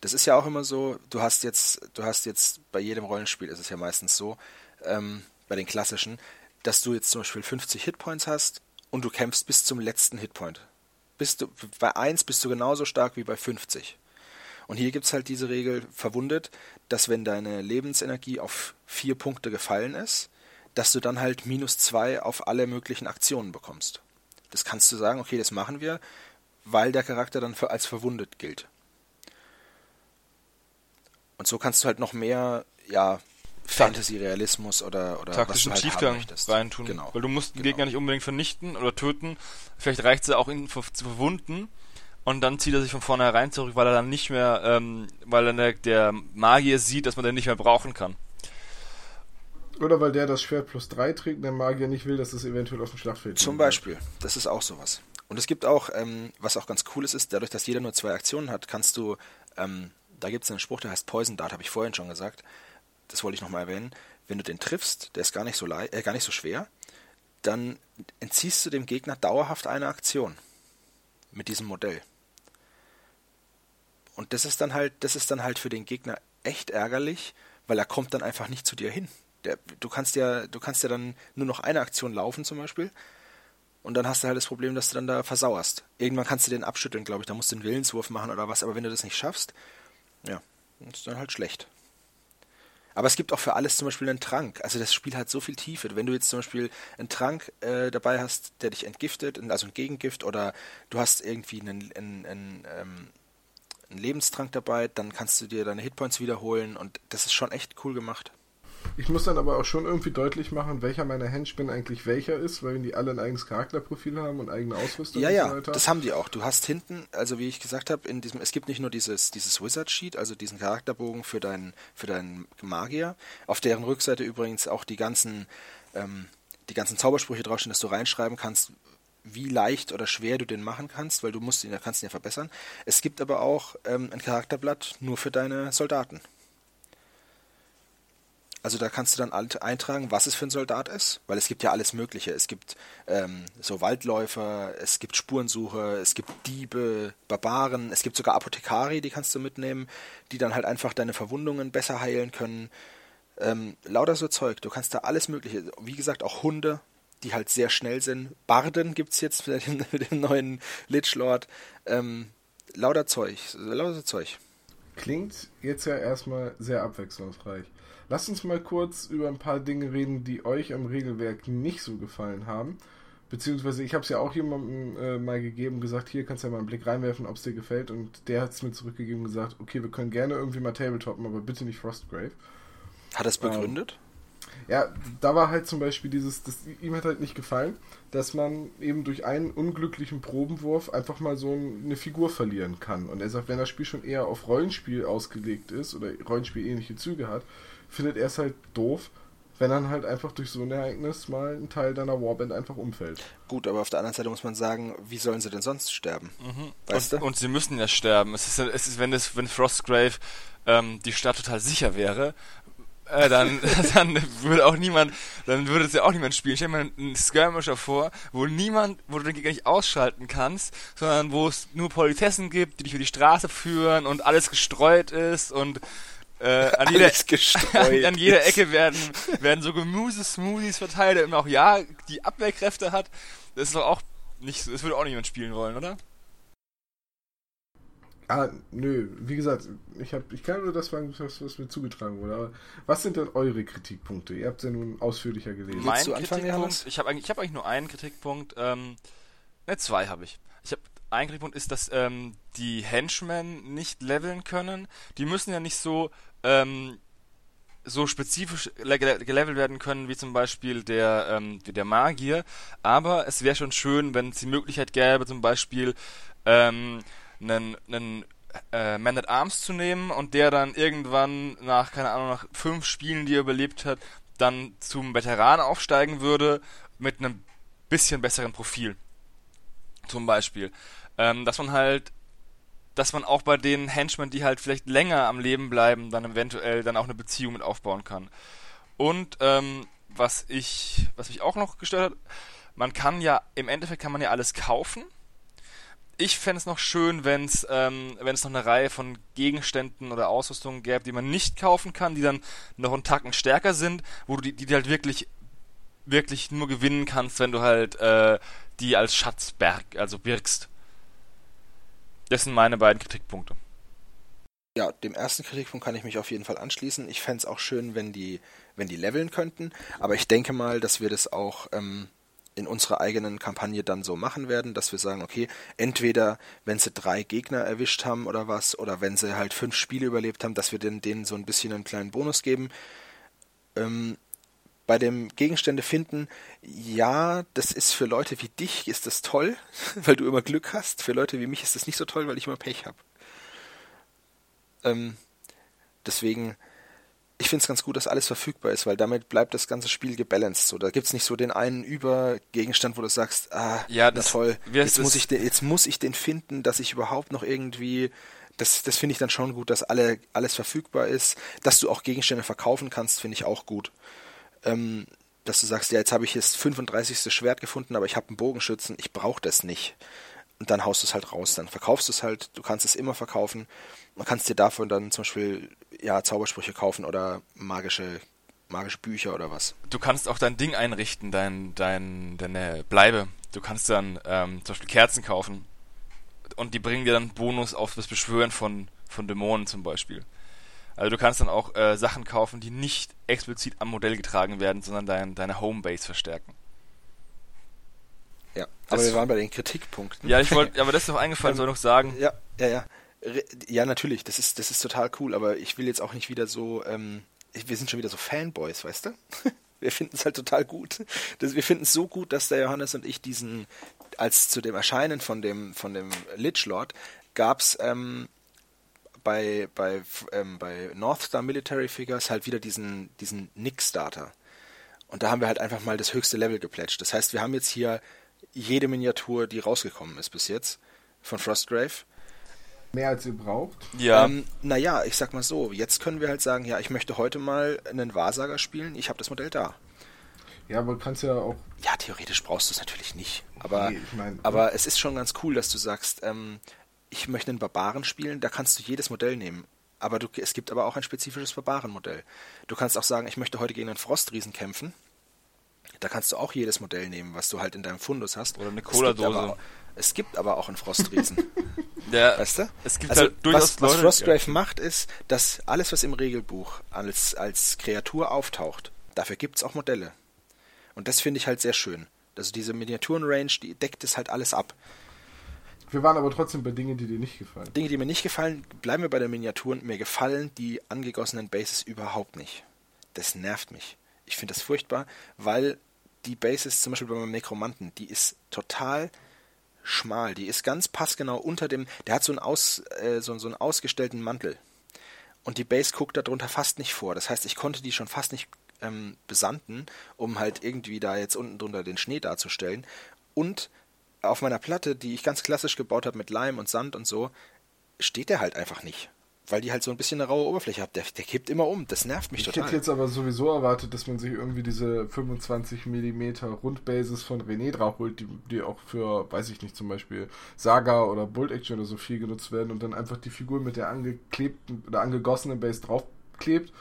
S3: Das ist ja auch immer so, du hast jetzt, du hast jetzt bei jedem Rollenspiel ist es ja meistens so, ähm, bei den klassischen, dass du jetzt zum Beispiel 50 Hitpoints hast und du kämpfst bis zum letzten Hitpoint. Bist du, bei 1 bist du genauso stark wie bei 50. Und hier gibt es halt diese Regel verwundet, dass wenn deine Lebensenergie auf vier Punkte gefallen ist, dass du dann halt minus zwei auf alle möglichen Aktionen bekommst. Das kannst du sagen, okay, das machen wir, weil der Charakter dann als verwundet gilt. Und so kannst du halt noch mehr, ja, Fantasy-Realismus oder, oder
S2: taktischen
S3: was
S2: du halt Tiefgang reintun. Genau. Weil du musst den genau. Gegner nicht unbedingt vernichten oder töten. Vielleicht reicht es auch, ihn zu verwunden. Und dann zieht er sich von vornherein zurück, weil er dann nicht mehr, ähm, weil dann der, der Magier sieht, dass man den nicht mehr brauchen kann.
S1: Oder weil der das Schwert plus 3 trägt und der Magier nicht will, dass es eventuell auf dem Schlachtfeld
S3: Zum Beispiel. Das ist auch sowas. Und es gibt auch, ähm, was auch ganz cool ist, ist, dadurch, dass jeder nur zwei Aktionen hat, kannst du, ähm, da gibt es einen Spruch, der heißt Poison Dart, habe ich vorhin schon gesagt, das wollte ich nochmal erwähnen, wenn du den triffst, der ist gar nicht so leicht, äh, gar nicht so schwer, dann entziehst du dem Gegner dauerhaft eine Aktion mit diesem Modell. Und das ist dann halt, das ist dann halt für den Gegner echt ärgerlich, weil er kommt dann einfach nicht zu dir hin. Der, du kannst ja, du kannst ja dann nur noch eine Aktion laufen zum Beispiel. Und dann hast du halt das Problem, dass du dann da versauerst. Irgendwann kannst du den abschütteln, glaube ich. Da musst du einen Willenswurf machen oder was. Aber wenn du das nicht schaffst, ja, ist dann halt schlecht. Aber es gibt auch für alles zum Beispiel einen Trank. Also das Spiel hat so viel Tiefe. Wenn du jetzt zum Beispiel einen Trank äh, dabei hast, der dich entgiftet, also ein Gegengift, oder du hast irgendwie einen, einen, einen, ähm, einen Lebenstrank dabei, dann kannst du dir deine Hitpoints wiederholen und das ist schon echt cool gemacht.
S1: Ich muss dann aber auch schon irgendwie deutlich machen, welcher meiner Henchmen eigentlich welcher ist, weil die alle ein eigenes Charakterprofil haben und eigene Ausrüstung.
S3: Ja, ja, so das haben die auch. Du hast hinten, also wie ich gesagt habe, in diesem, es gibt nicht nur dieses, dieses Wizard Sheet, also diesen Charakterbogen für deinen, für deinen Magier, auf deren Rückseite übrigens auch die ganzen, ähm, die ganzen Zaubersprüche draufstehen, dass du reinschreiben kannst, wie leicht oder schwer du den machen kannst, weil du musst ihn, kannst ihn ja verbessern. Es gibt aber auch ähm, ein Charakterblatt nur für deine Soldaten. Also da kannst du dann eintragen, was es für ein Soldat ist, weil es gibt ja alles Mögliche. Es gibt ähm, so Waldläufer, es gibt Spurensucher, es gibt Diebe, Barbaren, es gibt sogar Apothekari, die kannst du mitnehmen, die dann halt einfach deine Verwundungen besser heilen können. Ähm, lauter so Zeug, du kannst da alles Mögliche. Wie gesagt, auch Hunde, die halt sehr schnell sind. Barden gibt es jetzt mit dem, mit dem neuen Lich Lord. Ähm, lauter Zeug, lauter Zeug.
S1: Klingt jetzt ja erstmal sehr abwechslungsreich. Lasst uns mal kurz über ein paar Dinge reden, die euch am Regelwerk nicht so gefallen haben. Beziehungsweise ich habe es ja auch jemandem äh, mal gegeben, gesagt, hier kannst du ja mal einen Blick reinwerfen, ob es dir gefällt. Und der hat es mir zurückgegeben und gesagt, okay, wir können gerne irgendwie mal Tabletoppen, aber bitte nicht Frostgrave.
S3: Hat er es begründet?
S1: Ähm, ja, da war halt zum Beispiel dieses, das, ihm hat halt nicht gefallen, dass man eben durch einen unglücklichen Probenwurf einfach mal so eine Figur verlieren kann. Und er sagt, wenn das Spiel schon eher auf Rollenspiel ausgelegt ist oder Rollenspiel-ähnliche Züge hat, findet er es halt doof, wenn dann halt einfach durch so ein Ereignis mal ein Teil deiner Warband einfach umfällt.
S3: Gut, aber auf der anderen Seite muss man sagen, wie sollen sie denn sonst sterben?
S2: Mhm. Weißt und, du? und sie müssen ja sterben. Es ist, es ist wenn, es, wenn Frostgrave ähm, die Stadt total sicher wäre, äh, dann, dann würde auch niemand, dann würde es ja auch niemand spielen. Stell dir mal einen Skirmisher vor, wo niemand, wo du den Gegner nicht ausschalten kannst, sondern wo es nur Politessen gibt, die dich über die Straße führen und alles gestreut ist und äh, an, jeder, an jeder Ecke werden, werden so Gemüse-Smoothies verteilt, und auch ja, die Abwehrkräfte hat. Das ist doch auch nicht, das würde auch niemand spielen wollen, oder?
S1: Ah, nö, wie gesagt, ich, hab, ich kann nur das sagen, was, was, mir zugetragen wurde. Aber was sind denn eure Kritikpunkte? Ihr habt es ja nun ausführlicher gelesen.
S2: Mein Kritikpunkt, ich habe eigentlich, hab eigentlich nur einen Kritikpunkt, ähm, ne, zwei habe ich. Ich habe ein Kritikpunkt ist, dass ähm, die Henchmen nicht leveln können. Die müssen ja nicht so ähm, so spezifisch gelevelt werden können, wie zum Beispiel der, ähm, der Magier. Aber es wäre schon schön, wenn es die Möglichkeit gäbe, zum Beispiel ähm, einen, einen äh, Man at Arms zu nehmen und der dann irgendwann nach, keine Ahnung, nach fünf Spielen, die er überlebt hat, dann zum Veteran aufsteigen würde mit einem bisschen besseren Profil. Zum Beispiel. Ähm, dass man halt, dass man auch bei den Henchmen, die halt vielleicht länger am Leben bleiben, dann eventuell dann auch eine Beziehung mit aufbauen kann. Und ähm, was ich, was mich auch noch gestört hat, man kann ja, im Endeffekt kann man ja alles kaufen. Ich fände es noch schön, wenn es ähm, wenn es noch eine Reihe von Gegenständen oder Ausrüstungen gäbe, die man nicht kaufen kann, die dann noch einen Tacken stärker sind, wo du die, die halt wirklich wirklich nur gewinnen kannst, wenn du halt äh, die als Schatzberg, also birgst. Das sind meine beiden Kritikpunkte.
S3: Ja, dem ersten Kritikpunkt kann ich mich auf jeden Fall anschließen. Ich fände es auch schön, wenn die, wenn die leveln könnten, aber ich denke mal, dass wir das auch ähm, in unserer eigenen Kampagne dann so machen werden, dass wir sagen, okay, entweder wenn sie drei Gegner erwischt haben oder was, oder wenn sie halt fünf Spiele überlebt haben, dass wir denen, denen so ein bisschen einen kleinen Bonus geben. Ähm, bei dem Gegenstände finden, ja, das ist für Leute wie dich ist das toll, weil du immer Glück hast. Für Leute wie mich ist das nicht so toll, weil ich immer Pech habe. Ähm, deswegen, ich finde es ganz gut, dass alles verfügbar ist, weil damit bleibt das ganze Spiel gebalanced. So, da gibt es nicht so den einen Übergegenstand, wo du sagst, ah,
S2: ja, das
S3: toll, jetzt muss, ich den, jetzt muss ich den finden, dass ich überhaupt noch irgendwie das, das finde ich dann schon gut, dass alle, alles verfügbar ist. Dass du auch Gegenstände verkaufen kannst, finde ich auch gut ähm, dass du sagst, ja, jetzt habe ich das 35. Schwert gefunden, aber ich habe einen Bogenschützen, ich brauche das nicht. Und dann haust du es halt raus, dann verkaufst du es halt, du kannst es immer verkaufen. Man kannst dir davon dann zum Beispiel ja, Zaubersprüche kaufen oder magische, magische Bücher oder was.
S2: Du kannst auch dein Ding einrichten, dein, dein, deine Bleibe. Du kannst dann ähm, zum Beispiel Kerzen kaufen und die bringen dir dann Bonus auf das Beschwören von, von Dämonen zum Beispiel. Also du kannst dann auch äh, Sachen kaufen, die nicht explizit am Modell getragen werden, sondern dein, deine Homebase verstärken.
S3: Ja, aber wir waren bei den Kritikpunkten.
S2: Ja, ich wollte, aber das ist doch eingefallen, soll ich noch sagen.
S3: Ja, ja, ja. Ja, natürlich, das ist, das ist total cool, aber ich will jetzt auch nicht wieder so, ähm, wir sind schon wieder so Fanboys, weißt du? Wir finden es halt total gut. Das, wir finden es so gut, dass der Johannes und ich diesen, als zu dem Erscheinen von dem, von dem Lich Lord, gab es ähm, bei, bei, ähm, bei North Star Military Figures halt wieder diesen, diesen Nick-Starter. Und da haben wir halt einfach mal das höchste Level geplätscht. Das heißt, wir haben jetzt hier jede Miniatur, die rausgekommen ist bis jetzt von Frostgrave.
S1: Mehr als ihr braucht?
S3: Ja. Ähm, naja, ich sag mal so, jetzt können wir halt sagen, ja, ich möchte heute mal einen Wahrsager spielen, ich habe das Modell da.
S1: Ja, aber kannst ja auch.
S3: Ja, theoretisch brauchst du es natürlich nicht. Aber, nee, ich mein, aber es ist schon ganz cool, dass du sagst, ähm, ich möchte einen Barbaren spielen, da kannst du jedes Modell nehmen. Aber du, es gibt aber auch ein spezifisches Barbarenmodell. Du kannst auch sagen, ich möchte heute gegen einen Frostriesen kämpfen. Da kannst du auch jedes Modell nehmen, was du halt in deinem Fundus hast.
S2: Oder eine Cola-Dose.
S3: Es, gibt aber auch einen Frostriesen.
S2: ja,
S3: weißt du?
S2: Es gibt
S3: also,
S2: halt durchaus
S3: was, was Frostgrave ja. macht, ist, dass alles, was im Regelbuch als, als Kreatur auftaucht, dafür gibt es auch Modelle. Und das finde ich halt sehr schön. Also diese Miniaturen-Range, die deckt es halt alles ab.
S1: Wir waren aber trotzdem bei Dingen, die dir nicht gefallen.
S3: Dinge, die mir nicht gefallen, bleiben wir bei den Miniaturen. Mir gefallen die angegossenen Bases überhaupt nicht. Das nervt mich. Ich finde das furchtbar, weil die Bases, zum Beispiel bei meinem Nekromanten, die ist total schmal. Die ist ganz passgenau unter dem. Der hat so einen, aus, äh, so, so einen ausgestellten Mantel. Und die Base guckt darunter fast nicht vor. Das heißt, ich konnte die schon fast nicht ähm, besanden, um halt irgendwie da jetzt unten drunter den Schnee darzustellen. Und auf meiner Platte, die ich ganz klassisch gebaut habe mit Leim und Sand und so, steht der halt einfach nicht. Weil die halt so ein bisschen eine raue Oberfläche hat. Der, der kippt immer um. Das nervt mich
S1: ich
S3: total.
S1: Ich hätte jetzt aber sowieso erwartet, dass man sich irgendwie diese 25 mm Rundbases von René drauf holt, die, die auch für, weiß ich nicht, zum Beispiel Saga oder Bolt Action oder so viel genutzt werden und dann einfach die Figur mit der angeklebten oder angegossenen Base draufklebt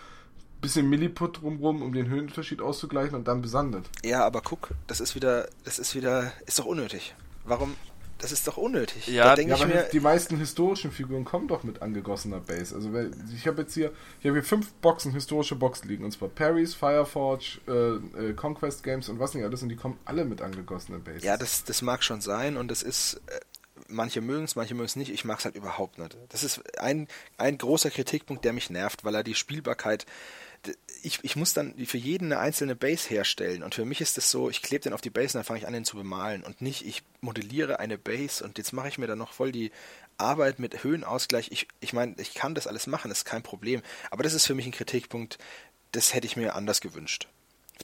S1: bisschen Milliput drumrum, um den Höhenunterschied auszugleichen und dann besandet.
S3: Ja, aber guck, das ist wieder, das ist wieder, ist doch unnötig. Warum? Das ist doch unnötig.
S1: Ja, da ja aber mir, die meisten historischen Figuren kommen doch mit angegossener Base. Also ich habe jetzt hier, ich habe hier fünf Boxen, historische Boxen liegen. Und zwar Parrys, Fireforge, äh, äh, Conquest Games und was nicht alles. Und die kommen alle mit angegossener Base.
S3: Ja, das, das mag schon sein. Und das ist, äh, manche mögen es, manche mögen es nicht. Ich mag es halt überhaupt nicht. Das ist ein, ein großer Kritikpunkt, der mich nervt, weil er die Spielbarkeit ich, ich muss dann für jeden eine einzelne Base herstellen. Und für mich ist das so, ich klebe den auf die Base und dann fange ich an, den zu bemalen. Und nicht, ich modelliere eine Base und jetzt mache ich mir dann noch voll die Arbeit mit Höhenausgleich. Ich, ich meine, ich kann das alles machen, das ist kein Problem. Aber das ist für mich ein Kritikpunkt, das hätte ich mir anders gewünscht.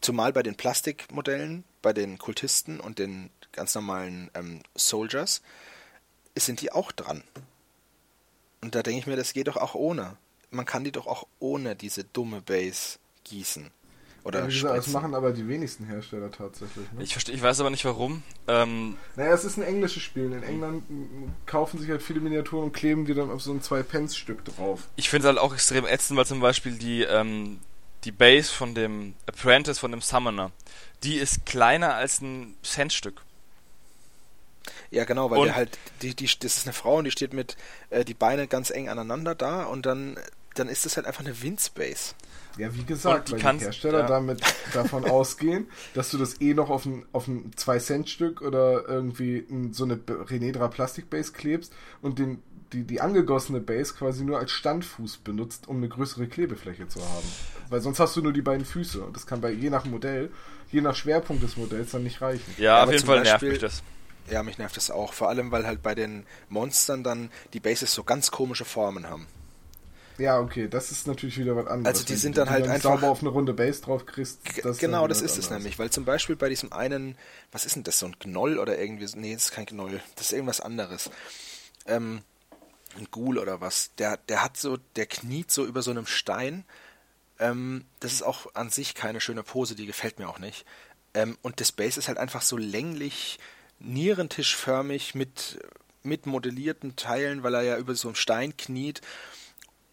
S3: Zumal bei den Plastikmodellen, bei den Kultisten und den ganz normalen ähm, Soldiers, sind die auch dran. Und da denke ich mir, das geht doch auch ohne. Man kann die doch auch ohne diese dumme Base gießen. Oder
S1: ja, gesagt, das machen aber die wenigsten Hersteller tatsächlich. Ne?
S2: Ich verstehe, ich weiß aber nicht warum. Ähm,
S1: naja, es ist ein englisches Spiel. In England kaufen sich halt viele Miniaturen und kleben die dann auf so ein 2-Pence-Stück drauf.
S2: Ich finde es halt auch extrem ätzend, weil zum Beispiel die, ähm, die Base von dem Apprentice, von dem Summoner, die ist kleiner als ein Centstück.
S3: Ja, genau, weil der halt, die, die, das ist eine Frau und die steht mit äh, die Beine ganz eng aneinander da und dann, dann ist das halt einfach eine Windspace.
S1: Ja, wie gesagt, die weil kannst, die Hersteller ja. damit davon ausgehen, dass du das eh noch auf ein, auf ein 2-Cent-Stück oder irgendwie in so eine Renedra Plastik-Base klebst und den, die, die angegossene Base quasi nur als Standfuß benutzt, um eine größere Klebefläche zu haben. Weil sonst hast du nur die beiden Füße und das kann bei je nach Modell, je nach Schwerpunkt des Modells dann nicht reichen.
S2: Ja, ja auf jeden Fall Beispiel, nervt mich das.
S3: Ja, mich nervt das auch. Vor allem, weil halt bei den Monstern dann die Bases so ganz komische Formen haben.
S1: Ja, okay, das ist natürlich wieder was anderes.
S3: Also die sind dann halt dann einfach
S1: sauber auf eine runde Base drauf kriegst.
S3: Das genau, das ist es nämlich, weil zum Beispiel bei diesem einen, was ist denn das, so ein Gnoll oder irgendwie, nee, das ist kein Gnoll, das ist irgendwas anderes. Ähm, ein Ghoul oder was, der, der hat so, der kniet so über so einem Stein. Ähm, das ist auch an sich keine schöne Pose, die gefällt mir auch nicht. Ähm, und das Base ist halt einfach so länglich, nierentischförmig mit, mit modellierten Teilen, weil er ja über so einem Stein kniet.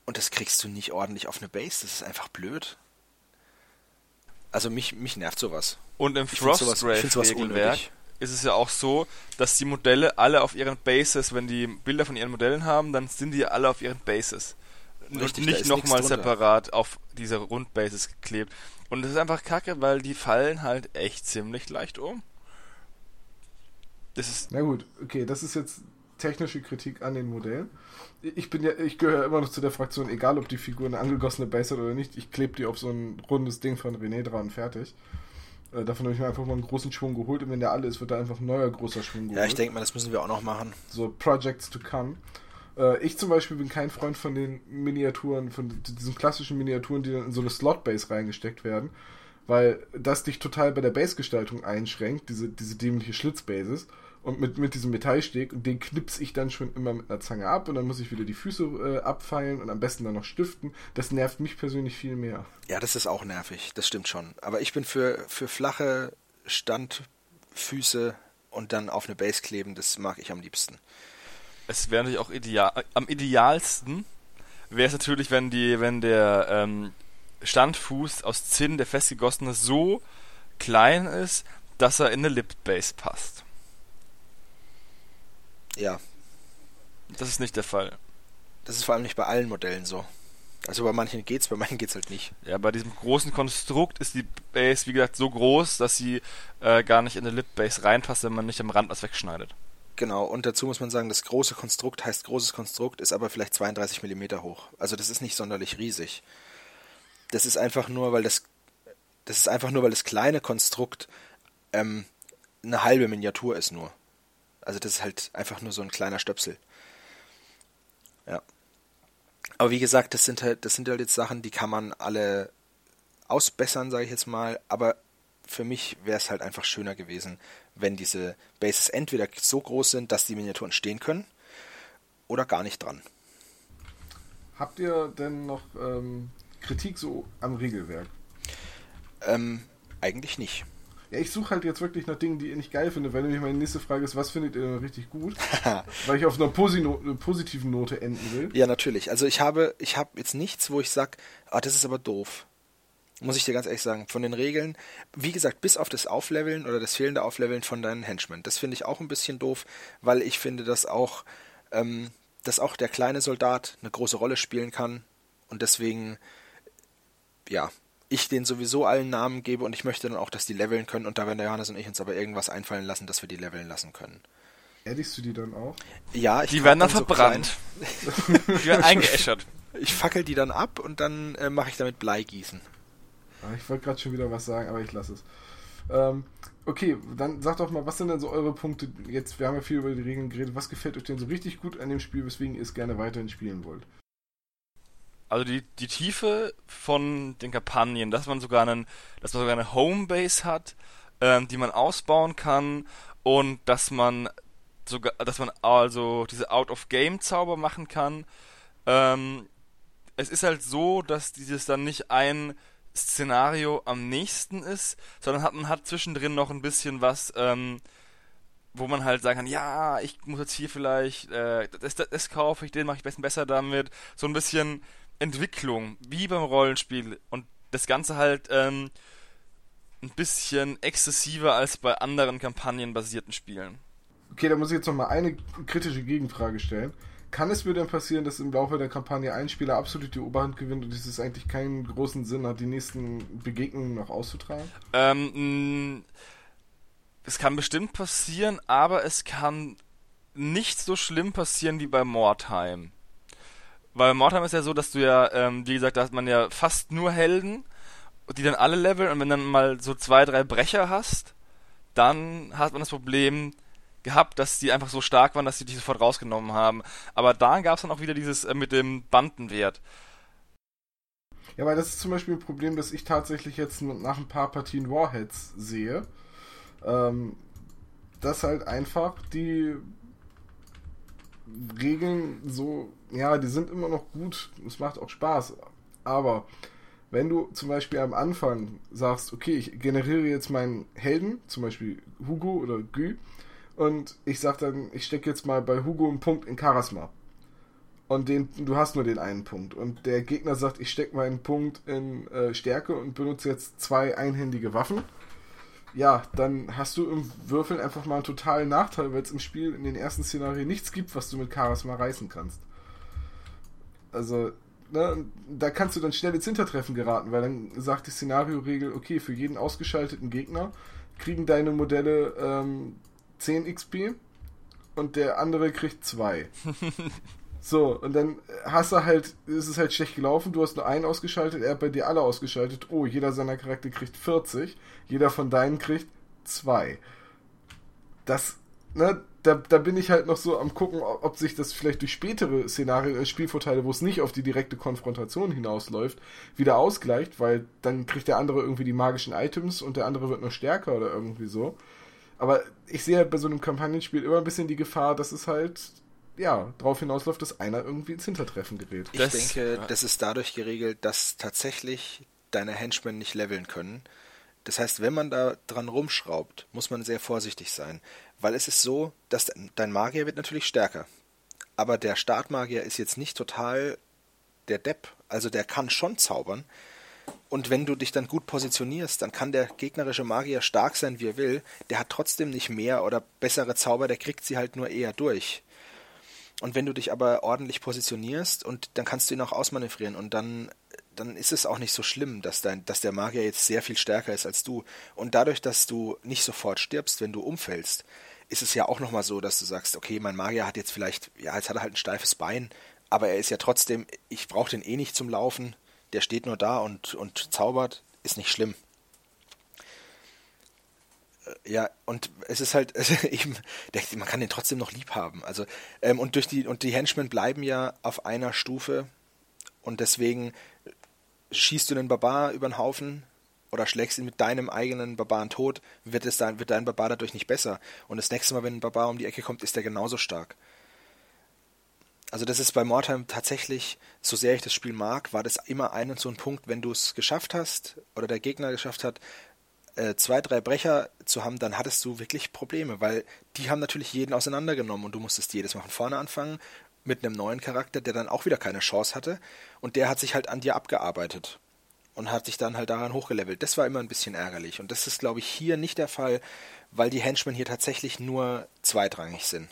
S3: Und das kriegst du nicht ordentlich auf eine Base. Das ist einfach blöd. Also mich, mich nervt sowas.
S2: Und im Frostgrave-Regelwerk ist es ja auch so, dass die Modelle alle auf ihren Bases, wenn die Bilder von ihren Modellen haben, dann sind die alle auf ihren Bases. Richtig, nicht nochmal separat auf diese Rundbases geklebt. Und das ist einfach kacke, weil die fallen halt echt ziemlich leicht um.
S1: Das ist. Na gut, okay, das ist jetzt technische Kritik an den Modellen. Ich bin ja, ich gehöre immer noch zu der Fraktion, egal ob die Figur eine angegossene Base hat oder nicht, ich klebe die auf so ein rundes Ding von René dran, fertig. Äh, davon habe ich mir einfach mal einen großen Schwung geholt und wenn der alle ist, wird da einfach ein neuer großer Schwung geholt.
S3: Ja, ich denke mal, das müssen wir auch noch machen.
S1: So Projects to come. Äh, ich zum Beispiel bin kein Freund von den Miniaturen, von diesen klassischen Miniaturen, die dann in so eine Slot-Base reingesteckt werden, weil das dich total bei der Base-Gestaltung einschränkt, diese, diese dämliche Schlitzbases und mit, mit diesem Metallsteg und den knips ich dann schon immer mit einer Zange ab und dann muss ich wieder die Füße äh, abfeilen und am besten dann noch stiften. Das nervt mich persönlich viel mehr.
S3: Ja, das ist auch nervig, das stimmt schon. Aber ich bin für, für flache Standfüße und dann auf eine Base kleben, das mag ich am liebsten.
S2: Es wäre natürlich auch ideal, am idealsten wäre es natürlich, wenn die, wenn der ähm, Standfuß aus Zinn, der festgegossene, so klein ist, dass er in eine Lip Base passt.
S3: Ja.
S2: Das ist nicht der Fall.
S3: Das ist vor allem nicht bei allen Modellen so. Also bei manchen geht's, bei manchen geht's halt nicht.
S2: Ja, bei diesem großen Konstrukt ist die Base, wie gesagt, so groß, dass sie äh, gar nicht in eine Lip Base reinpasst, wenn man nicht am Rand was wegschneidet.
S3: Genau, und dazu muss man sagen, das große Konstrukt heißt großes Konstrukt, ist aber vielleicht 32 mm hoch. Also das ist nicht sonderlich riesig. Das ist einfach nur, weil das das ist einfach nur, weil das kleine Konstrukt ähm, eine halbe Miniatur ist nur. Also das ist halt einfach nur so ein kleiner Stöpsel. Ja. Aber wie gesagt, das sind halt, das sind halt jetzt Sachen, die kann man alle ausbessern, sage ich jetzt mal. Aber für mich wäre es halt einfach schöner gewesen, wenn diese Bases entweder so groß sind, dass die Miniaturen stehen können, oder gar nicht dran.
S1: Habt ihr denn noch ähm, Kritik so am Regelwerk?
S3: Ähm, eigentlich nicht.
S1: Ja, ich suche halt jetzt wirklich nach Dingen, die ihr nicht geil findet, weil nämlich meine nächste Frage ist, was findet ihr denn richtig gut? weil ich auf einer Posi positiven Note enden will.
S3: Ja, natürlich. Also ich habe, ich habe jetzt nichts, wo ich sage, ah, das ist aber doof. Muss ich dir ganz ehrlich sagen, von den Regeln, wie gesagt, bis auf das Aufleveln oder das fehlende Aufleveln von deinen Henchmen. Das finde ich auch ein bisschen doof, weil ich finde, dass auch, ähm, dass auch der kleine Soldat eine große Rolle spielen kann. Und deswegen, ja, ich denen sowieso allen Namen gebe und ich möchte dann auch, dass die leveln können und da werden der Johannes und ich uns aber irgendwas einfallen lassen, dass wir die leveln lassen können.
S1: Ehrlichst du die dann auch?
S3: Ja, ich
S2: Die werden dann, dann verbrannt. So die werden eingeäschert.
S3: Ich fackel die dann ab und dann äh, mache ich damit Bleigießen.
S1: Ah, ich wollte gerade schon wieder was sagen, aber ich lasse es. Ähm, okay, dann sagt doch mal, was sind denn so eure Punkte? Jetzt, wir haben ja viel über die Regeln geredet. Was gefällt euch denn so richtig gut an dem Spiel, weswegen ihr es gerne weiterhin spielen wollt?
S2: Also die, die Tiefe von den Kampagnen, dass man sogar einen, dass man sogar eine Homebase hat, ähm, die man ausbauen kann und dass man sogar, dass man also diese Out-of-Game-Zauber machen kann. Ähm, es ist halt so, dass dieses dann nicht ein Szenario am nächsten ist, sondern hat, man hat zwischendrin noch ein bisschen was, ähm, wo man halt sagen kann, ja, ich muss jetzt hier vielleicht, äh, das, das, das kaufe ich, den mache ich besser damit. So ein bisschen Entwicklung, wie beim Rollenspiel. Und das Ganze halt ähm, ein bisschen exzessiver als bei anderen kampagnenbasierten Spielen.
S1: Okay, da muss ich jetzt noch mal eine kritische Gegenfrage stellen. Kann es mir denn passieren, dass im Laufe der Kampagne ein Spieler absolut die Oberhand gewinnt und es eigentlich keinen großen Sinn hat, die nächsten Begegnungen noch auszutragen?
S2: Ähm, es kann bestimmt passieren, aber es kann nicht so schlimm passieren wie bei Mordheim. Weil Mordheim ist ja so, dass du ja, ähm, wie gesagt, da hat man ja fast nur Helden, die dann alle leveln und wenn dann mal so zwei, drei Brecher hast, dann hat man das Problem, gehabt, dass die einfach so stark waren, dass sie dich sofort rausgenommen haben. Aber da gab es dann auch wieder dieses äh, mit dem Bandenwert.
S1: Ja, weil das ist zum Beispiel ein Problem, das ich tatsächlich jetzt nach ein paar Partien Warheads sehe. Ähm, dass halt einfach die Regeln so, ja, die sind immer noch gut, es macht auch Spaß. Aber wenn du zum Beispiel am Anfang sagst, okay, ich generiere jetzt meinen Helden, zum Beispiel Hugo oder Gü, und ich sag dann, ich stecke jetzt mal bei Hugo einen Punkt in Charisma. Und den, du hast nur den einen Punkt. Und der Gegner sagt, ich stecke meinen Punkt in äh, Stärke und benutze jetzt zwei einhändige Waffen. Ja, dann hast du im Würfeln einfach mal einen totalen Nachteil, weil es im Spiel in den ersten Szenarien nichts gibt, was du mit Charisma reißen kannst. Also, ne, da kannst du dann schnell ins Hintertreffen geraten, weil dann sagt die Szenario-Regel, okay, für jeden ausgeschalteten Gegner kriegen deine Modelle ähm, 10 XP und der andere kriegt 2. so, und dann hast du halt, ist es halt schlecht gelaufen, du hast nur einen ausgeschaltet, er hat bei dir alle ausgeschaltet. Oh, jeder seiner Charakter kriegt 40, jeder von deinen kriegt 2. Das, ne, da, da bin ich halt noch so am gucken, ob sich das vielleicht durch spätere Szenarien, äh, Spielvorteile, wo es nicht auf die direkte Konfrontation hinausläuft, wieder ausgleicht, weil dann kriegt der andere irgendwie die magischen Items und der andere wird nur stärker oder irgendwie so. Aber ich sehe halt bei so einem Kampagnenspiel immer ein bisschen die Gefahr, dass es halt ja, darauf hinausläuft, dass einer irgendwie ins Hintertreffen gerät.
S3: Ich das, denke, ja. das ist dadurch geregelt, dass tatsächlich deine Henchmen nicht leveln können. Das heißt, wenn man da dran rumschraubt, muss man sehr vorsichtig sein. Weil es ist so, dass dein Magier wird natürlich stärker. Aber der Startmagier ist jetzt nicht total der Depp. Also der kann schon zaubern, und wenn du dich dann gut positionierst, dann kann der gegnerische Magier stark sein, wie er will. Der hat trotzdem nicht mehr oder bessere Zauber, der kriegt sie halt nur eher durch. Und wenn du dich aber ordentlich positionierst und dann kannst du ihn auch ausmanövrieren und dann, dann ist es auch nicht so schlimm, dass, dein, dass der Magier jetzt sehr viel stärker ist als du. Und dadurch, dass du nicht sofort stirbst, wenn du umfällst, ist es ja auch nochmal so, dass du sagst, okay, mein Magier hat jetzt vielleicht, ja, jetzt hat er halt ein steifes Bein, aber er ist ja trotzdem, ich brauche den eh nicht zum Laufen, der steht nur da und, und zaubert, ist nicht schlimm. Äh, ja, und es ist halt also eben, der, man kann den trotzdem noch lieb haben. Also, ähm, und durch die, und die Henchmen bleiben ja auf einer Stufe und deswegen schießt du einen Barbar über den Haufen oder schlägst ihn mit deinem eigenen Barbaren tot, wird, es dein, wird dein Barbar dadurch nicht besser. Und das nächste Mal, wenn ein Barbar um die Ecke kommt, ist der genauso stark. Also das ist bei Mordheim tatsächlich, so sehr ich das Spiel mag, war das immer ein und so ein Punkt, wenn du es geschafft hast oder der Gegner geschafft hat, äh, zwei, drei Brecher zu haben, dann hattest du wirklich Probleme, weil die haben natürlich jeden auseinandergenommen und du musstest jedes Mal von vorne anfangen mit einem neuen Charakter, der dann auch wieder keine Chance hatte und der hat sich halt an dir abgearbeitet und hat sich dann halt daran hochgelevelt. Das war immer ein bisschen ärgerlich und das ist, glaube ich, hier nicht der Fall, weil die Henchmen hier tatsächlich nur zweitrangig sind.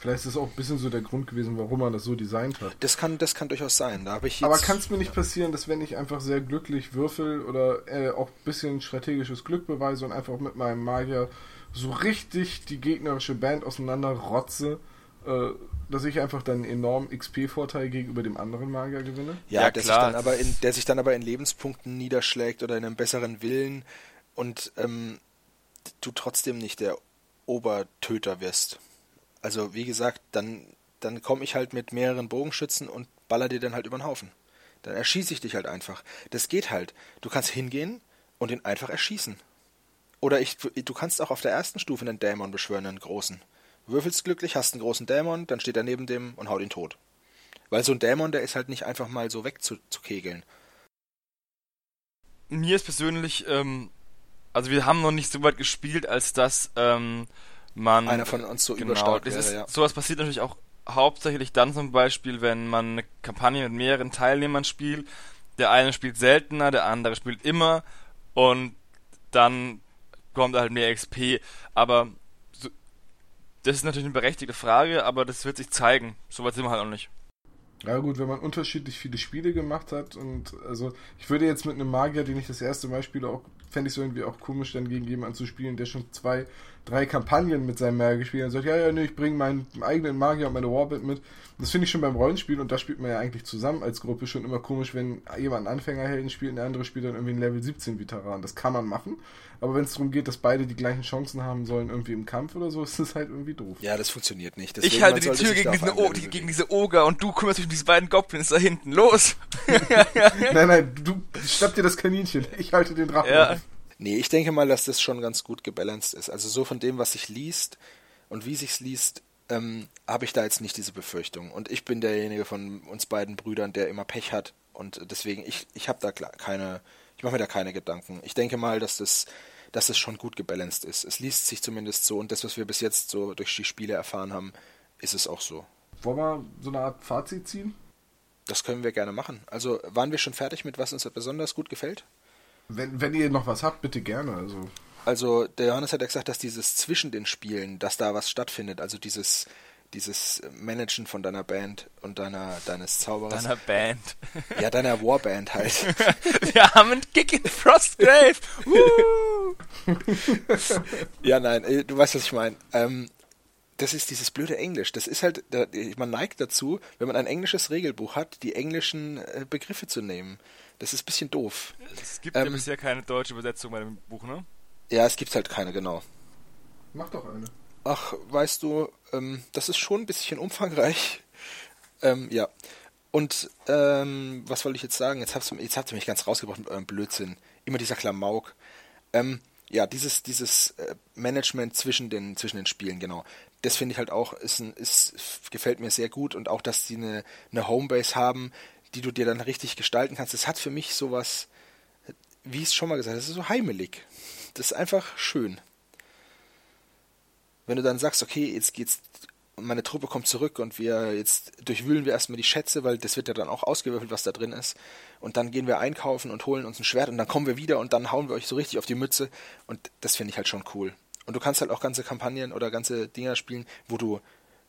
S1: Vielleicht ist das auch ein bisschen so der Grund gewesen, warum man das so designt hat.
S3: Das kann, das kann durchaus sein. Da ich
S1: Aber kann es mir nicht passieren, dass wenn ich einfach sehr glücklich würfel oder äh, auch ein bisschen strategisches Glück beweise und einfach mit meinem Magier so richtig die gegnerische Band auseinander rotze, äh, dass ich einfach dann einen enormen XP-Vorteil gegenüber dem anderen Magier gewinne?
S3: Ja, ja der, sich dann aber in, der sich dann aber in Lebenspunkten niederschlägt oder in einem besseren Willen und ähm, du trotzdem nicht der Obertöter wirst. Also wie gesagt, dann, dann komme ich halt mit mehreren Bogenschützen und baller dir dann halt über den Haufen. Dann erschieße ich dich halt einfach. Das geht halt. Du kannst hingehen und ihn einfach erschießen. Oder ich, du kannst auch auf der ersten Stufe einen Dämon beschwören, einen großen. Würfelst glücklich, hast einen großen Dämon, dann steht er neben dem und haut ihn tot. Weil so ein Dämon, der ist halt nicht einfach mal so wegzukegeln.
S2: Mir ist persönlich, ähm, also wir haben noch nicht so weit gespielt, als dass ähm, man.
S3: Einer von uns so
S2: genau,
S3: überstark
S2: das
S3: wäre,
S2: ist,
S3: ja.
S2: Sowas passiert natürlich auch hauptsächlich dann zum Beispiel, wenn man eine Kampagne mit mehreren Teilnehmern spielt. Der eine spielt seltener, der andere spielt immer und dann kommt halt mehr XP. Aber so, das ist natürlich eine berechtigte Frage, aber das wird sich zeigen. Soweit sind wir halt auch nicht.
S1: Ja gut, wenn man unterschiedlich viele Spiele gemacht hat und also ich würde jetzt mit einem Magier, den ich das erste Mal spiele, auch fände ich es irgendwie auch komisch, dann gegen jemanden zu spielen, der schon zwei, drei Kampagnen mit seinem Magier gespielt und sagt, ja, ja, nee, ich bringe meinen eigenen Magier und meine Warband mit. Das finde ich schon beim Rollenspiel und da spielt man ja eigentlich zusammen als Gruppe schon immer komisch, wenn jemand einen Anfängerhelden spielt und der andere spielt dann irgendwie einen Level 17 Veteran. Das kann man machen, aber wenn es darum geht, dass beide die gleichen Chancen haben sollen irgendwie im Kampf oder so, ist das halt irgendwie doof.
S3: Ja, das funktioniert nicht.
S2: ich
S3: Deswegen,
S2: halte
S3: man
S2: die Tür gegen, diesen o
S3: Level
S2: gegen diese Oger und du kümmerst dich um diese beiden Goblins da hinten. Los!
S1: nein, nein, du schnapp dir das Kaninchen. Ich halte den Drachen.
S2: Ja.
S1: auf.
S3: Nee, ich denke mal, dass das schon ganz gut gebalanced ist. Also so von dem, was sich liest und wie sich's liest, ähm, habe ich da jetzt nicht diese Befürchtung. Und ich bin derjenige von uns beiden Brüdern, der immer Pech hat. Und deswegen, ich, ich habe da keine, ich mache mir da keine Gedanken. Ich denke mal, dass das, dass das schon gut gebalanced ist. Es liest sich zumindest so und das, was wir bis jetzt so durch die Spiele erfahren haben, ist es auch so.
S1: Wollen wir so eine Art Fazit ziehen?
S3: Das können wir gerne machen. Also waren wir schon fertig mit, was uns besonders gut gefällt?
S1: Wenn, wenn ihr noch was habt, bitte gerne. Also
S3: Also der Johannes hat ja gesagt, dass dieses zwischen den Spielen, dass da was stattfindet, also dieses dieses Managen von deiner Band und deiner deines Zauberers,
S2: Deiner Band.
S3: ja deiner Warband halt.
S2: Wir haben einen Kick in Frostgrave. Woo!
S3: ja, nein, äh, du weißt, was ich meine. Ähm, das ist dieses blöde Englisch. Das ist halt, man neigt dazu, wenn man ein englisches Regelbuch hat, die englischen äh, Begriffe zu nehmen. Das ist ein bisschen doof.
S2: Es gibt ja
S3: Ähm,
S2: bisher keine deutsche Übersetzung bei dem Buch, ne?
S3: Ja, es gibt halt keine, genau.
S1: mach doch eine.
S3: Ach, weißt du, ähm, das ist schon ein bisschen umfangreich. Ähm, ja. Und ähm, was wollte ich jetzt sagen? Jetzt, hab's, jetzt habt ihr mich ganz rausgebracht mit eurem Blödsinn. Immer dieser Klamauk. Ähm, ja, dieses, dieses äh, Management zwischen den, zwischen den Spielen, genau. Das finde ich halt auch, ist, ein, ist, gefällt mir sehr gut und auch, dass die eine, eine Homebase haben, die du dir dann richtig gestalten kannst. Das hat für mich sowas, wie ich es schon mal gesagt habe, das ist so heimelig. Das ist einfach schön wenn du dann sagst, okay, jetzt geht's, meine Truppe kommt zurück und wir jetzt durchwühlen wir erstmal die Schätze, weil das wird ja dann auch ausgewürfelt, was da drin ist. Und dann gehen wir einkaufen und holen uns ein Schwert und dann kommen wir wieder und dann hauen wir euch so richtig auf die Mütze. Und das finde ich halt schon cool. Und du kannst halt auch ganze Kampagnen oder ganze Dinger spielen, wo du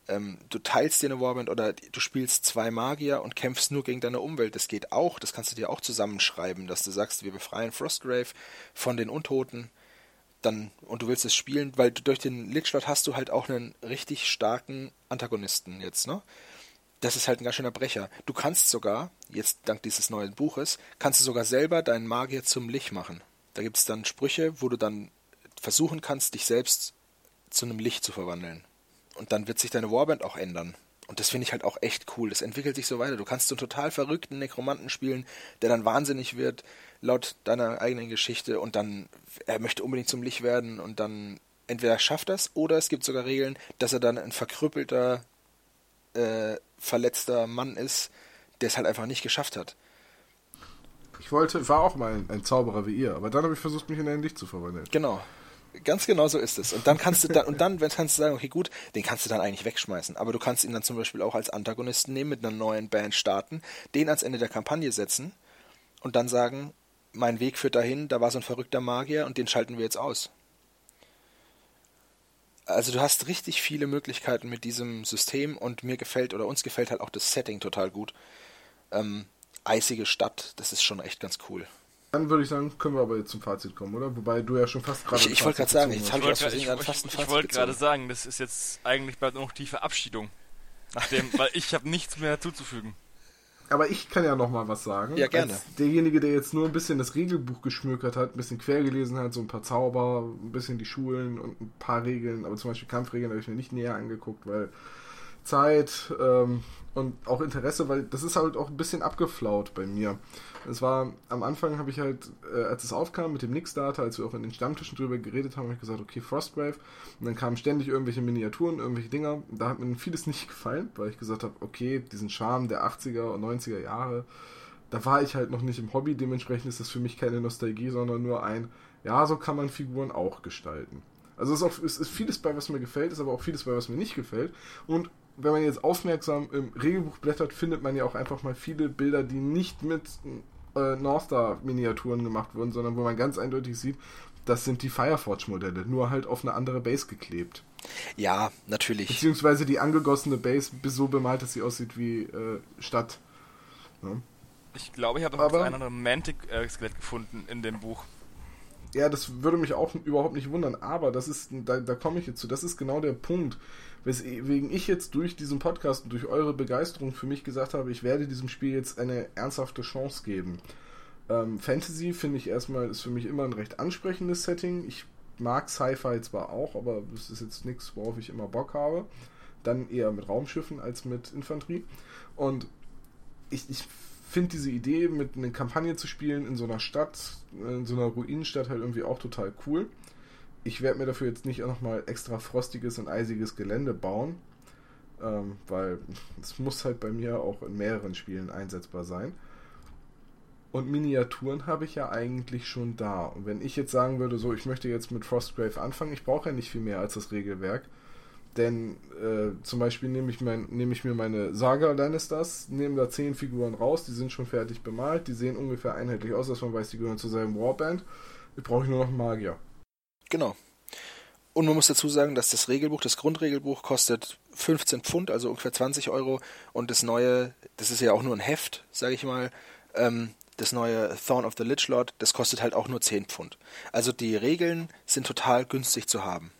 S3: ähm, du teilst dir eine Warband oder du spielst zwei Magier und kämpfst nur gegen deine Umwelt. Das geht auch, das kannst du dir auch zusammenschreiben, dass du sagst, wir befreien Frostgrave von den Untoten dann und du willst es spielen, weil du durch den Lichtschlot hast du halt auch einen richtig starken Antagonisten jetzt, ne? Das ist halt ein ganz schöner Brecher. Du kannst sogar, jetzt dank dieses neuen Buches, kannst du sogar selber deinen Magier zum Lich machen. Da gibt es dann Sprüche, wo du dann versuchen kannst, dich selbst zu einem Licht zu verwandeln. Und dann wird sich deine Warband auch ändern. Und das finde ich halt auch echt cool. Das entwickelt sich so weiter. Du kannst so einen total verrückten Nekromanten spielen, der dann wahnsinnig wird, laut deiner eigenen Geschichte, und dann, er möchte unbedingt zum Licht werden und dann entweder schafft das oder es gibt sogar Regeln, dass er dann ein verkrüppelter, äh, verletzter Mann ist, der es halt einfach nicht geschafft hat.
S1: Ich wollte, war auch mal ein, ein Zauberer wie ihr, aber dann habe ich versucht, mich in ein Licht zu verwandeln.
S3: Genau. Ganz genau so ist es. Und dann kannst du dann, und dann kannst du sagen, okay, gut, den kannst du dann eigentlich wegschmeißen. Aber du kannst ihn dann zum Beispiel auch als Antagonisten nehmen, mit einer neuen Band starten, den ans Ende der Kampagne setzen und dann sagen, mein Weg führt dahin, da war so ein verrückter Magier und den schalten wir jetzt aus. Also du hast richtig viele Möglichkeiten mit diesem System und mir gefällt oder uns gefällt halt auch das Setting total gut. Ähm, eisige Stadt, das ist schon echt ganz cool.
S1: Dann würde ich sagen, können wir aber jetzt zum Fazit kommen, oder? Wobei du ja schon fast gerade.
S3: Ich- ich wollte
S1: Fazit
S3: gerade sagen, jetzt
S1: hast.
S3: hab ich
S2: ich,
S3: gerade
S2: ich,
S3: fast ein
S2: ich
S3: Fazit
S2: wollte gerade sagen, das ist jetzt eigentlich bald noch die Verabschiedung. Nachdem, weil ich habe nichts mehr zuzufügen.
S1: Aber ich kann ja noch mal was sagen.
S3: Ja, gerne.
S1: Als derjenige, der jetzt nur ein bisschen das Regelbuch geschmökert hat, ein bisschen quer gelesen hat, so ein paar Zauber, ein bisschen die Schulen und ein paar Regeln, aber zum Beispiel Kampfregeln habe ich mir nicht näher angeguckt, weil Zeit ähm, und auch Interesse, weil das ist halt auch ein bisschen abgeflaut bei mir. Es war am Anfang habe ich halt, äh, als es aufkam mit dem Nix-Data, als wir auch in den Stammtischen drüber geredet haben, habe ich gesagt, okay, Frostgrave. Und dann kamen ständig irgendwelche Miniaturen, irgendwelche Dinger. Da hat mir vieles nicht gefallen, weil ich gesagt habe, okay, diesen Charme der 80er und 90er Jahre, da war ich halt noch nicht im Hobby. Dementsprechend ist das für mich keine Nostalgie, sondern nur ein, ja, so kann man Figuren auch gestalten. Also es ist, auch, es ist vieles bei, was mir gefällt, ist aber auch vieles bei, was mir nicht gefällt. Und wenn man jetzt aufmerksam im Regelbuch blättert, findet man ja auch einfach mal viele Bilder, die nicht mit äh, North Star Miniaturen gemacht wurden, sondern wo man ganz eindeutig sieht, das sind die Fireforge-Modelle, nur halt auf eine andere Base geklebt.
S3: Ja, natürlich.
S1: Beziehungsweise die angegossene Base bis so bemalt, dass sie aussieht wie äh, Stadt.
S2: Ja. Ich glaube, ich habe noch ein anderes Mantic-Skelett gefunden in dem Buch.
S1: Ja, das würde mich auch überhaupt nicht wundern, aber das ist, da, da komme ich jetzt zu, das ist genau der Punkt, weswegen ich jetzt durch diesen Podcast und durch eure Begeisterung für mich gesagt habe, ich werde diesem Spiel jetzt eine ernsthafte Chance geben. Ähm, Fantasy finde ich erstmal, ist für mich immer ein recht ansprechendes Setting. Ich mag Sci-Fi zwar auch, aber es ist jetzt nichts, worauf ich immer Bock habe. Dann eher mit Raumschiffen als mit Infanterie. Und ich, ich finde diese Idee, mit einer Kampagne zu spielen in so einer Stadt, in so einer Ruinenstadt halt irgendwie auch total cool ich werde mir dafür jetzt nicht nochmal extra frostiges und eisiges Gelände bauen, ähm, weil es muss halt bei mir auch in mehreren Spielen einsetzbar sein. Und Miniaturen habe ich ja eigentlich schon da. Und wenn ich jetzt sagen würde, so, ich möchte jetzt mit Frostgrave anfangen, ich brauche ja nicht viel mehr als das Regelwerk. Denn äh, zum Beispiel nehme ich, mein, nehme ich mir meine Saga Lannisters, nehme da zehn Figuren raus, die sind schon fertig bemalt, die sehen ungefähr einheitlich aus, dass man weiß, die gehören zu seinem Warband. Ich brauche nur noch Magier.
S3: Genau. Und man muss dazu sagen, dass das Regelbuch, das Grundregelbuch kostet 15 Pfund, also ungefähr 20 Euro. Und das neue, das ist ja auch nur ein Heft, sage ich mal, ähm, das neue Thorn of the Lich Lord, das kostet halt auch nur 10 Pfund. Also die Regeln sind total günstig zu haben.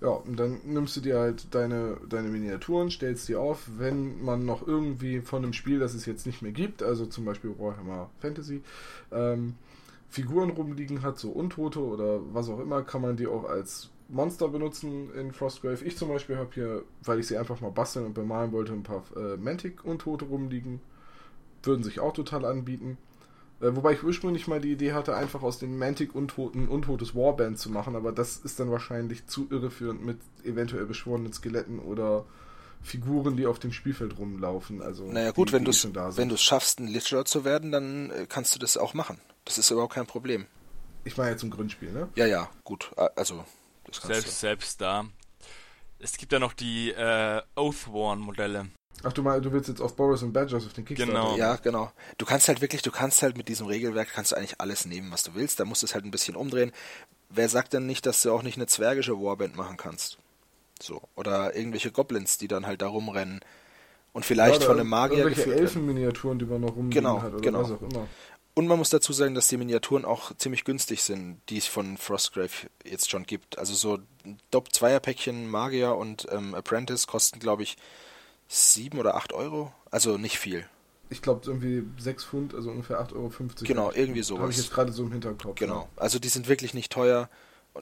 S1: Ja, und dann nimmst du dir halt deine, deine Miniaturen, stellst die auf, wenn man noch irgendwie von einem Spiel, das es jetzt nicht mehr gibt, also zum Beispiel Warhammer Fantasy, ähm, Figuren rumliegen hat, so Untote oder was auch immer, kann man die auch als Monster benutzen in Frostgrave. Ich zum Beispiel habe hier, weil ich sie einfach mal basteln und bemalen wollte, ein paar äh, Mantic-Untote rumliegen. Würden sich auch total anbieten. Äh, wobei ich ursprünglich mal die Idee hatte, einfach aus den Mantic-Untoten Untotes Warband zu machen, aber das ist dann wahrscheinlich zu irreführend mit eventuell beschworenen Skeletten oder Figuren, die auf dem Spielfeld rumlaufen. Also
S3: naja gut, die, wenn du es wenn du es schaffst, ein Lichtlord zu werden, dann äh, kannst du das auch machen. Das ist überhaupt kein Problem.
S1: Ich meine jetzt zum Grundspiel, ne?
S3: Ja, ja, gut. Also
S2: selbst du. selbst da. Es gibt ja noch die äh, Oathworn-Modelle.
S1: Ach, du meinst, du willst jetzt auf Boris und Badgers auf den Kickstarter?
S3: Genau. Ja, genau. Du kannst halt wirklich, du kannst halt mit diesem Regelwerk kannst du eigentlich alles nehmen, was du willst. Da musst du es halt ein bisschen umdrehen. Wer sagt denn nicht, dass du auch nicht eine zwergische Warband machen kannst? So. Oder irgendwelche Goblins, die dann halt da rumrennen. Und vielleicht ja, von einem Magier
S1: irgendwelche Elfenminiaturen, die man noch rumliegen
S3: genau, hat oder genau. was auch immer. Und man muss dazu sagen, dass die Miniaturen auch ziemlich günstig sind, die es von Frostgrave jetzt schon gibt. Also so Dopp Zweierpäckchen Magier und ähm, Apprentice kosten, glaube ich, sieben oder acht Euro. Also nicht viel.
S1: Ich glaube irgendwie sechs Pfund, also ungefähr 8,50 Euro.
S3: Genau, irgendwie sowas.
S1: Habe ich jetzt gerade so im Hinterkopf.
S3: Genau. Ja. Also die sind wirklich nicht teuer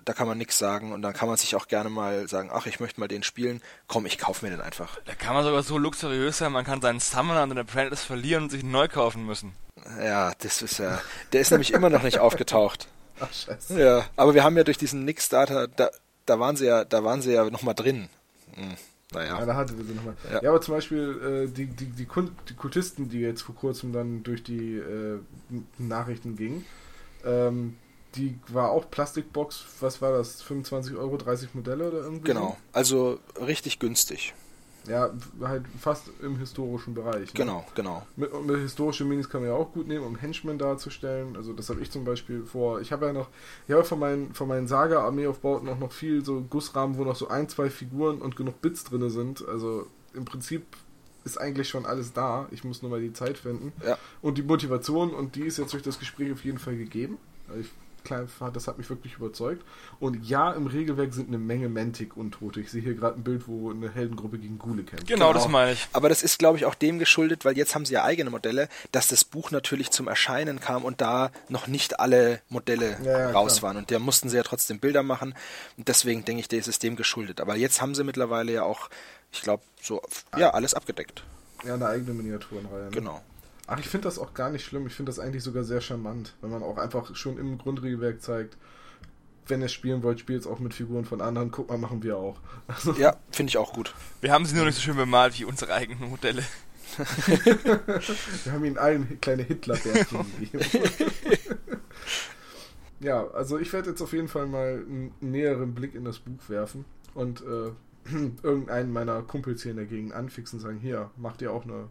S3: da kann man nichts sagen und dann kann man sich auch gerne mal sagen, ach, ich möchte mal den spielen, komm, ich kaufe mir den einfach.
S2: Da kann man sogar so luxuriös sein, man kann seinen Summoner und den Apprentice verlieren und sich neu kaufen müssen.
S3: Ja, das ist ja, der ist nämlich immer noch nicht aufgetaucht.
S1: Ach, scheiße.
S3: Ja, aber wir haben ja durch diesen Nix-Data, da, da waren sie ja, da waren sie ja nochmal drin. Hm. Naja.
S1: Ja, da hatte sie nochmal. Ja. ja, aber zum Beispiel äh, die, die, die, die Kultisten, die jetzt vor kurzem dann durch die äh, Nachrichten gingen, ähm, die war auch Plastikbox, was war das? 25 Euro, 30 Modelle oder irgendwie?
S3: Genau, also richtig günstig.
S1: Ja, halt fast im historischen Bereich.
S3: Ne? Genau, genau.
S1: Mit, mit historische Minis kann man ja auch gut nehmen, um Henchmen darzustellen. Also das habe ich zum Beispiel vor. Ich habe ja noch, ich habe von meinen, von meinen Saga-Armeeaufbauten auch noch viel so Gussrahmen, wo noch so ein, zwei Figuren und genug Bits drin sind. Also im Prinzip ist eigentlich schon alles da. Ich muss nur mal die Zeit finden.
S3: Ja.
S1: Und die Motivation, und die ist jetzt durch das Gespräch auf jeden Fall gegeben. Also ich das hat mich wirklich überzeugt. Und ja, im Regelwerk sind eine Menge Mantic-Untote. Ich sehe hier gerade ein Bild, wo eine Heldengruppe gegen Gule kämpft.
S2: Genau, genau, das meine ich.
S3: Aber das ist, glaube ich, auch dem geschuldet, weil jetzt haben sie ja eigene Modelle, dass das Buch natürlich zum Erscheinen kam und da noch nicht alle Modelle ja, ja, raus klar. waren. Und da mussten sie ja trotzdem Bilder machen. Und deswegen denke ich, der ist es dem geschuldet. Aber jetzt haben sie mittlerweile ja auch, ich glaube, so, ja, alles abgedeckt.
S1: Ja, eine eigene Miniaturenreihe. Ne?
S3: Genau.
S1: Ach, ich finde das auch gar nicht schlimm. Ich finde das eigentlich sogar sehr charmant, wenn man auch einfach schon im Grundregelwerk zeigt, wenn ihr spielen wollt, spielt es auch mit Figuren von anderen. Guck mal, machen wir auch.
S3: Also ja, finde ich auch gut.
S2: Wir haben sie nur nicht so schön bemalt wie unsere eigenen Modelle.
S1: wir haben ihnen allen kleine Hitlerbärchen gegeben. ja, also ich werde jetzt auf jeden Fall mal einen näheren Blick in das Buch werfen und äh, irgendeinen meiner Kumpels hier in der Gegend anfixen und sagen, hier, macht ihr auch eine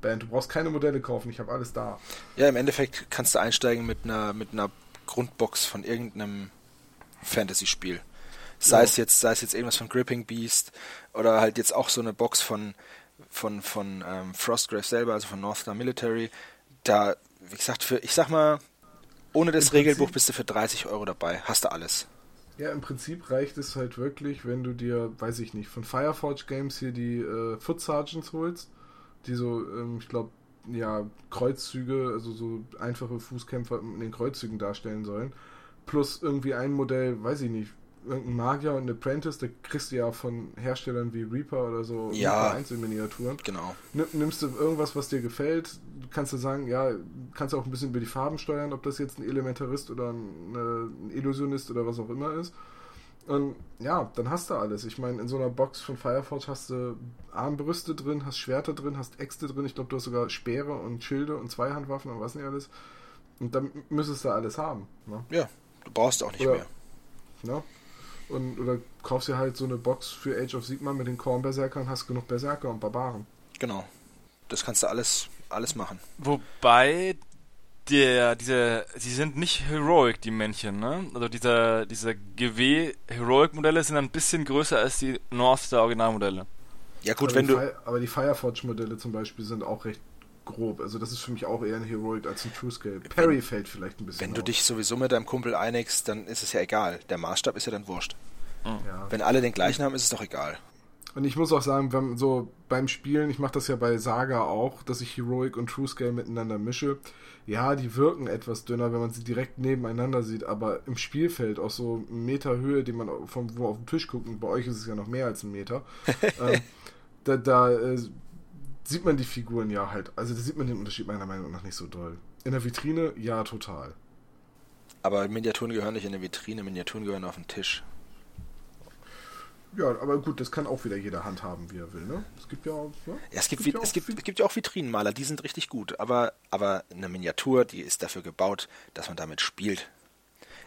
S1: Band. Du brauchst keine Modelle kaufen, ich habe alles da.
S3: Ja, im Endeffekt kannst du einsteigen mit einer, mit einer Grundbox von irgendeinem Fantasy-Spiel. Sei ja. es jetzt, sei es jetzt irgendwas von Gripping Beast oder halt jetzt auch so eine Box von von von ähm, Frostgrave selber, also von North Star Military. Da, wie gesagt, für ich sag mal, ohne das Im Regelbuch Prinzip, bist du für 30 Euro dabei. Hast du alles.
S1: Ja, im Prinzip reicht es halt wirklich, wenn du dir, weiß ich nicht, von Fireforge Games hier die äh, Foot Sergeants holst die so, ähm, ich glaube, ja, Kreuzzüge, also so einfache Fußkämpfer in den Kreuzzügen darstellen sollen. Plus irgendwie ein Modell, weiß ich nicht, irgendein Magier und ein Apprentice, da kriegst du ja von Herstellern wie Reaper oder so
S3: ja,
S1: Einzelminiaturen.
S3: Genau.
S1: Nimmst du irgendwas, was dir gefällt, kannst du sagen, ja, kannst du auch ein bisschen über die Farben steuern, ob das jetzt ein Elementarist oder ein, ein Illusionist oder was auch immer ist. Und ja, dann hast du alles. Ich meine, in so einer Box von Fireforge hast du Armbrüste drin, hast Schwerter drin, hast Äxte drin. Ich glaube, du hast sogar Speere und Schilde und Zweihandwaffen und was nicht alles. Und dann müsstest du alles haben. Ne?
S3: Ja, du brauchst auch nicht oder, mehr.
S1: Ne? Und, oder kaufst dir halt so eine Box für Age of Sigma mit den Korn-Berserkern, hast genug Berserker und Barbaren.
S3: Genau. Das kannst du alles, alles machen.
S2: Wobei der, diese, sie sind nicht Heroic, die Männchen, ne? Also diese, diese GW Heroic Modelle sind ein bisschen größer als die North Star Originalmodelle.
S3: Ja gut, aber wenn du...
S1: Fi aber die Fireforge Modelle zum Beispiel sind auch recht grob. Also das ist für mich auch eher ein Heroic als ein True Scale. Perry fällt vielleicht ein bisschen
S3: Wenn du dich sowieso mit deinem Kumpel einigst, dann ist es ja egal. Der Maßstab ist ja dann wurscht. Ja. Wenn alle den gleichen haben, ist es doch egal.
S1: Und ich muss auch sagen, wenn so beim Spielen, ich mache das ja bei Saga auch, dass ich Heroic und True Scale miteinander mische ja, die wirken etwas dünner, wenn man sie direkt nebeneinander sieht, aber im Spielfeld aus so einem Meter Höhe, die man vom wo auf den Tisch guckt, und bei euch ist es ja noch mehr als ein Meter, ähm, da, da äh, sieht man die Figuren ja halt, also da sieht man den Unterschied meiner Meinung nach nicht so doll. In der Vitrine, ja, total.
S3: Aber Miniaturen gehören nicht in der Vitrine, Miniaturen gehören auf den Tisch.
S1: Ja, aber gut, das kann auch wieder jeder handhaben, wie er will, ne? Es gibt ja,
S3: ja, ja es, gibt, gibt, es, gibt, es gibt ja auch Vitrinenmaler, die sind richtig gut, aber, aber eine Miniatur, die ist dafür gebaut, dass man damit spielt.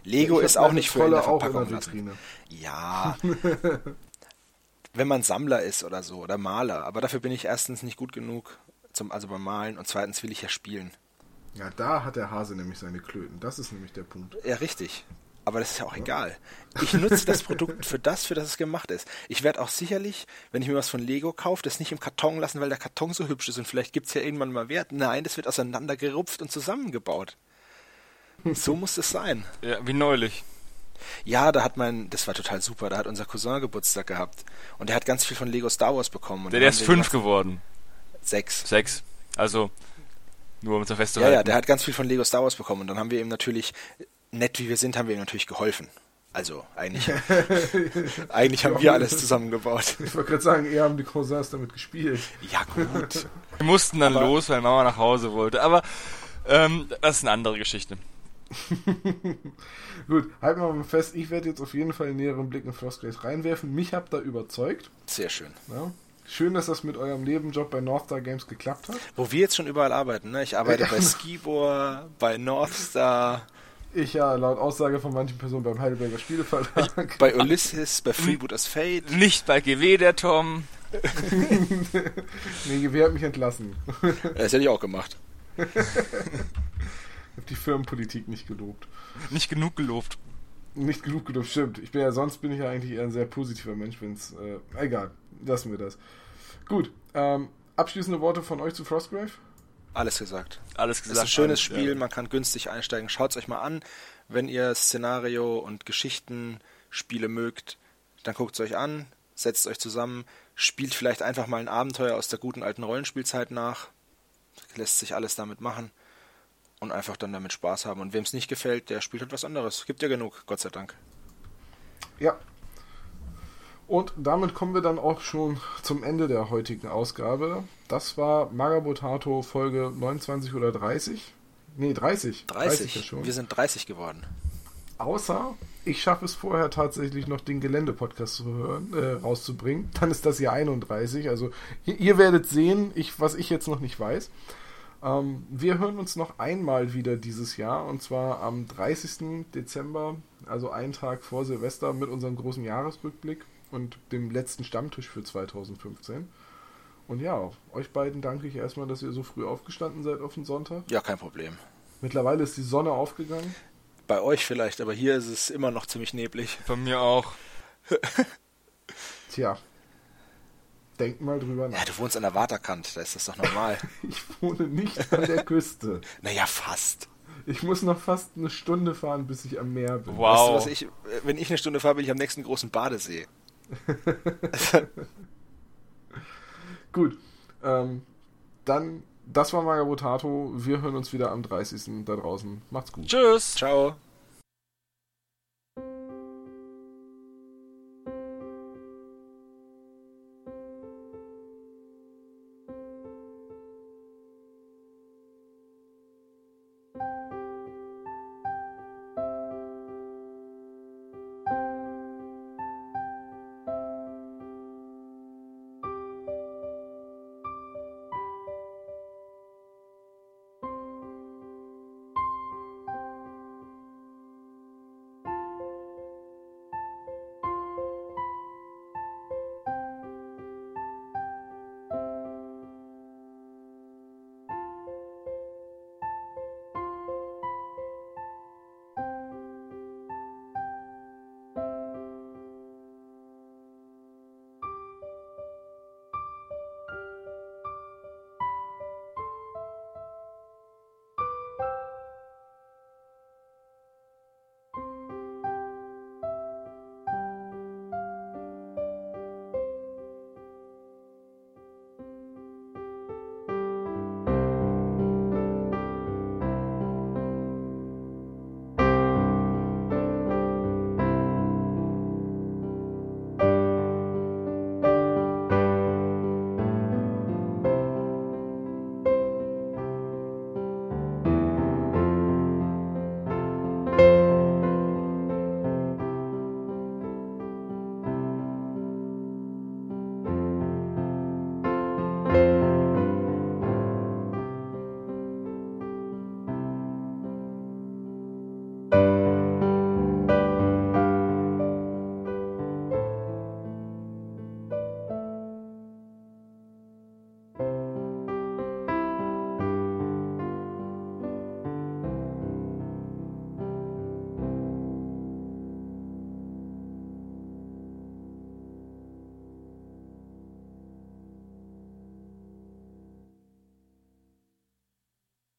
S3: Lego ist auch nicht für in der Verpackung in Vitrine. Ja. wenn man Sammler ist oder so oder Maler, aber dafür bin ich erstens nicht gut genug zum also beim Malen und zweitens will ich ja spielen.
S1: Ja, da hat der Hase nämlich seine Klöten. Das ist nämlich der Punkt.
S3: Ja, richtig. Aber das ist ja auch egal. Ich nutze das Produkt für das, für das es gemacht ist. Ich werde auch sicherlich, wenn ich mir was von Lego kaufe, das nicht im Karton lassen, weil der Karton so hübsch ist und vielleicht gibt es ja irgendwann mal Wert. Nein, das wird auseinandergerupft und zusammengebaut. So muss es sein.
S2: Ja, wie neulich.
S3: Ja, da hat mein, das war total super, da hat unser Cousin Geburtstag gehabt. Und der hat ganz viel von Lego Star Wars bekommen.
S2: der, der ist fünf geworden.
S3: Sechs.
S2: Sechs. Also, nur um es
S3: festzuhalten. Ja, ja, der hat ganz viel von Lego Star Wars bekommen. Und dann haben wir ihm natürlich nett wie wir sind, haben wir ihm natürlich geholfen. Also eigentlich, eigentlich haben wir alles zusammengebaut.
S1: Ich wollte gerade sagen, eher haben die Cousins damit gespielt.
S3: Ja gut.
S2: Wir mussten dann aber los, weil Mama nach Hause wollte. Aber ähm, das ist eine andere Geschichte.
S1: gut, halten wir mal fest, ich werde jetzt auf jeden Fall einen näheren Blick in Frostgrave reinwerfen. Mich habt da überzeugt.
S3: Sehr schön.
S1: Ja. Schön, dass das mit eurem Nebenjob bei Northstar Games geklappt hat.
S3: Wo wir jetzt schon überall arbeiten. Ne? Ich arbeite bei Skibor, bei Northstar.
S1: Ich ja, laut Aussage von manchen Personen beim Heidelberger Spieleverlag.
S3: Bei Ulysses, bei Freebooters Fate.
S2: Nicht bei GW, der Tom.
S1: nee, GW hat mich entlassen.
S3: Das hätte ich auch gemacht.
S1: ich habe die Firmenpolitik nicht gelobt.
S2: Nicht genug gelobt.
S1: Nicht genug gelobt, stimmt. Ich bin ja, sonst bin ich ja eigentlich eher ein sehr positiver Mensch, wenn es. Äh, egal, lassen wir das. Gut, ähm, abschließende Worte von euch zu Frostgrave?
S3: Alles gesagt.
S2: Alles gesagt.
S3: Es ist ein schönes
S2: alles,
S3: Spiel,
S2: ja.
S3: man kann günstig einsteigen. Schaut es euch mal an. Wenn ihr Szenario und Geschichtenspiele mögt, dann guckt es euch an, setzt euch zusammen, spielt vielleicht einfach mal ein Abenteuer aus der guten alten Rollenspielzeit nach. Lässt sich alles damit machen und einfach dann damit Spaß haben. Und wem es nicht gefällt, der spielt halt was anderes. Gibt ja genug, Gott sei Dank.
S1: Ja. Und damit kommen wir dann auch schon zum Ende der heutigen Ausgabe. Das war Magabotato Folge 29 oder 30. Nee, 30.
S3: 30.
S1: ja schon.
S3: Wir sind 30 geworden.
S1: Außer ich schaffe es vorher tatsächlich noch den Gelände-Podcast zu hören, äh, rauszubringen. Dann ist das hier 31. Also ihr, ihr werdet sehen, ich, was ich jetzt noch nicht weiß. Ähm, wir hören uns noch einmal wieder dieses Jahr und zwar am 30. Dezember, also einen Tag vor Silvester mit unserem großen Jahresrückblick und dem letzten Stammtisch für 2015. Und ja, euch beiden danke ich erstmal, dass ihr so früh aufgestanden seid auf den Sonntag.
S3: Ja, kein Problem.
S1: Mittlerweile ist die Sonne aufgegangen.
S3: Bei euch vielleicht, aber hier ist es immer noch ziemlich neblig.
S2: Bei mir auch.
S1: Tja, denkt mal drüber nach.
S3: Ja, du wohnst an der Waterkant, da ist das doch normal.
S1: Ich wohne nicht an der Küste.
S3: naja, fast.
S1: Ich muss noch fast eine Stunde fahren, bis ich am Meer bin.
S2: Wow.
S3: Weißt du, was ich, wenn ich eine Stunde fahre, bin ich am nächsten großen Badesee.
S1: Gut, ähm, dann, das war Magabotato. Wir hören uns wieder am 30. da draußen. Macht's gut.
S2: Tschüss.
S3: Ciao.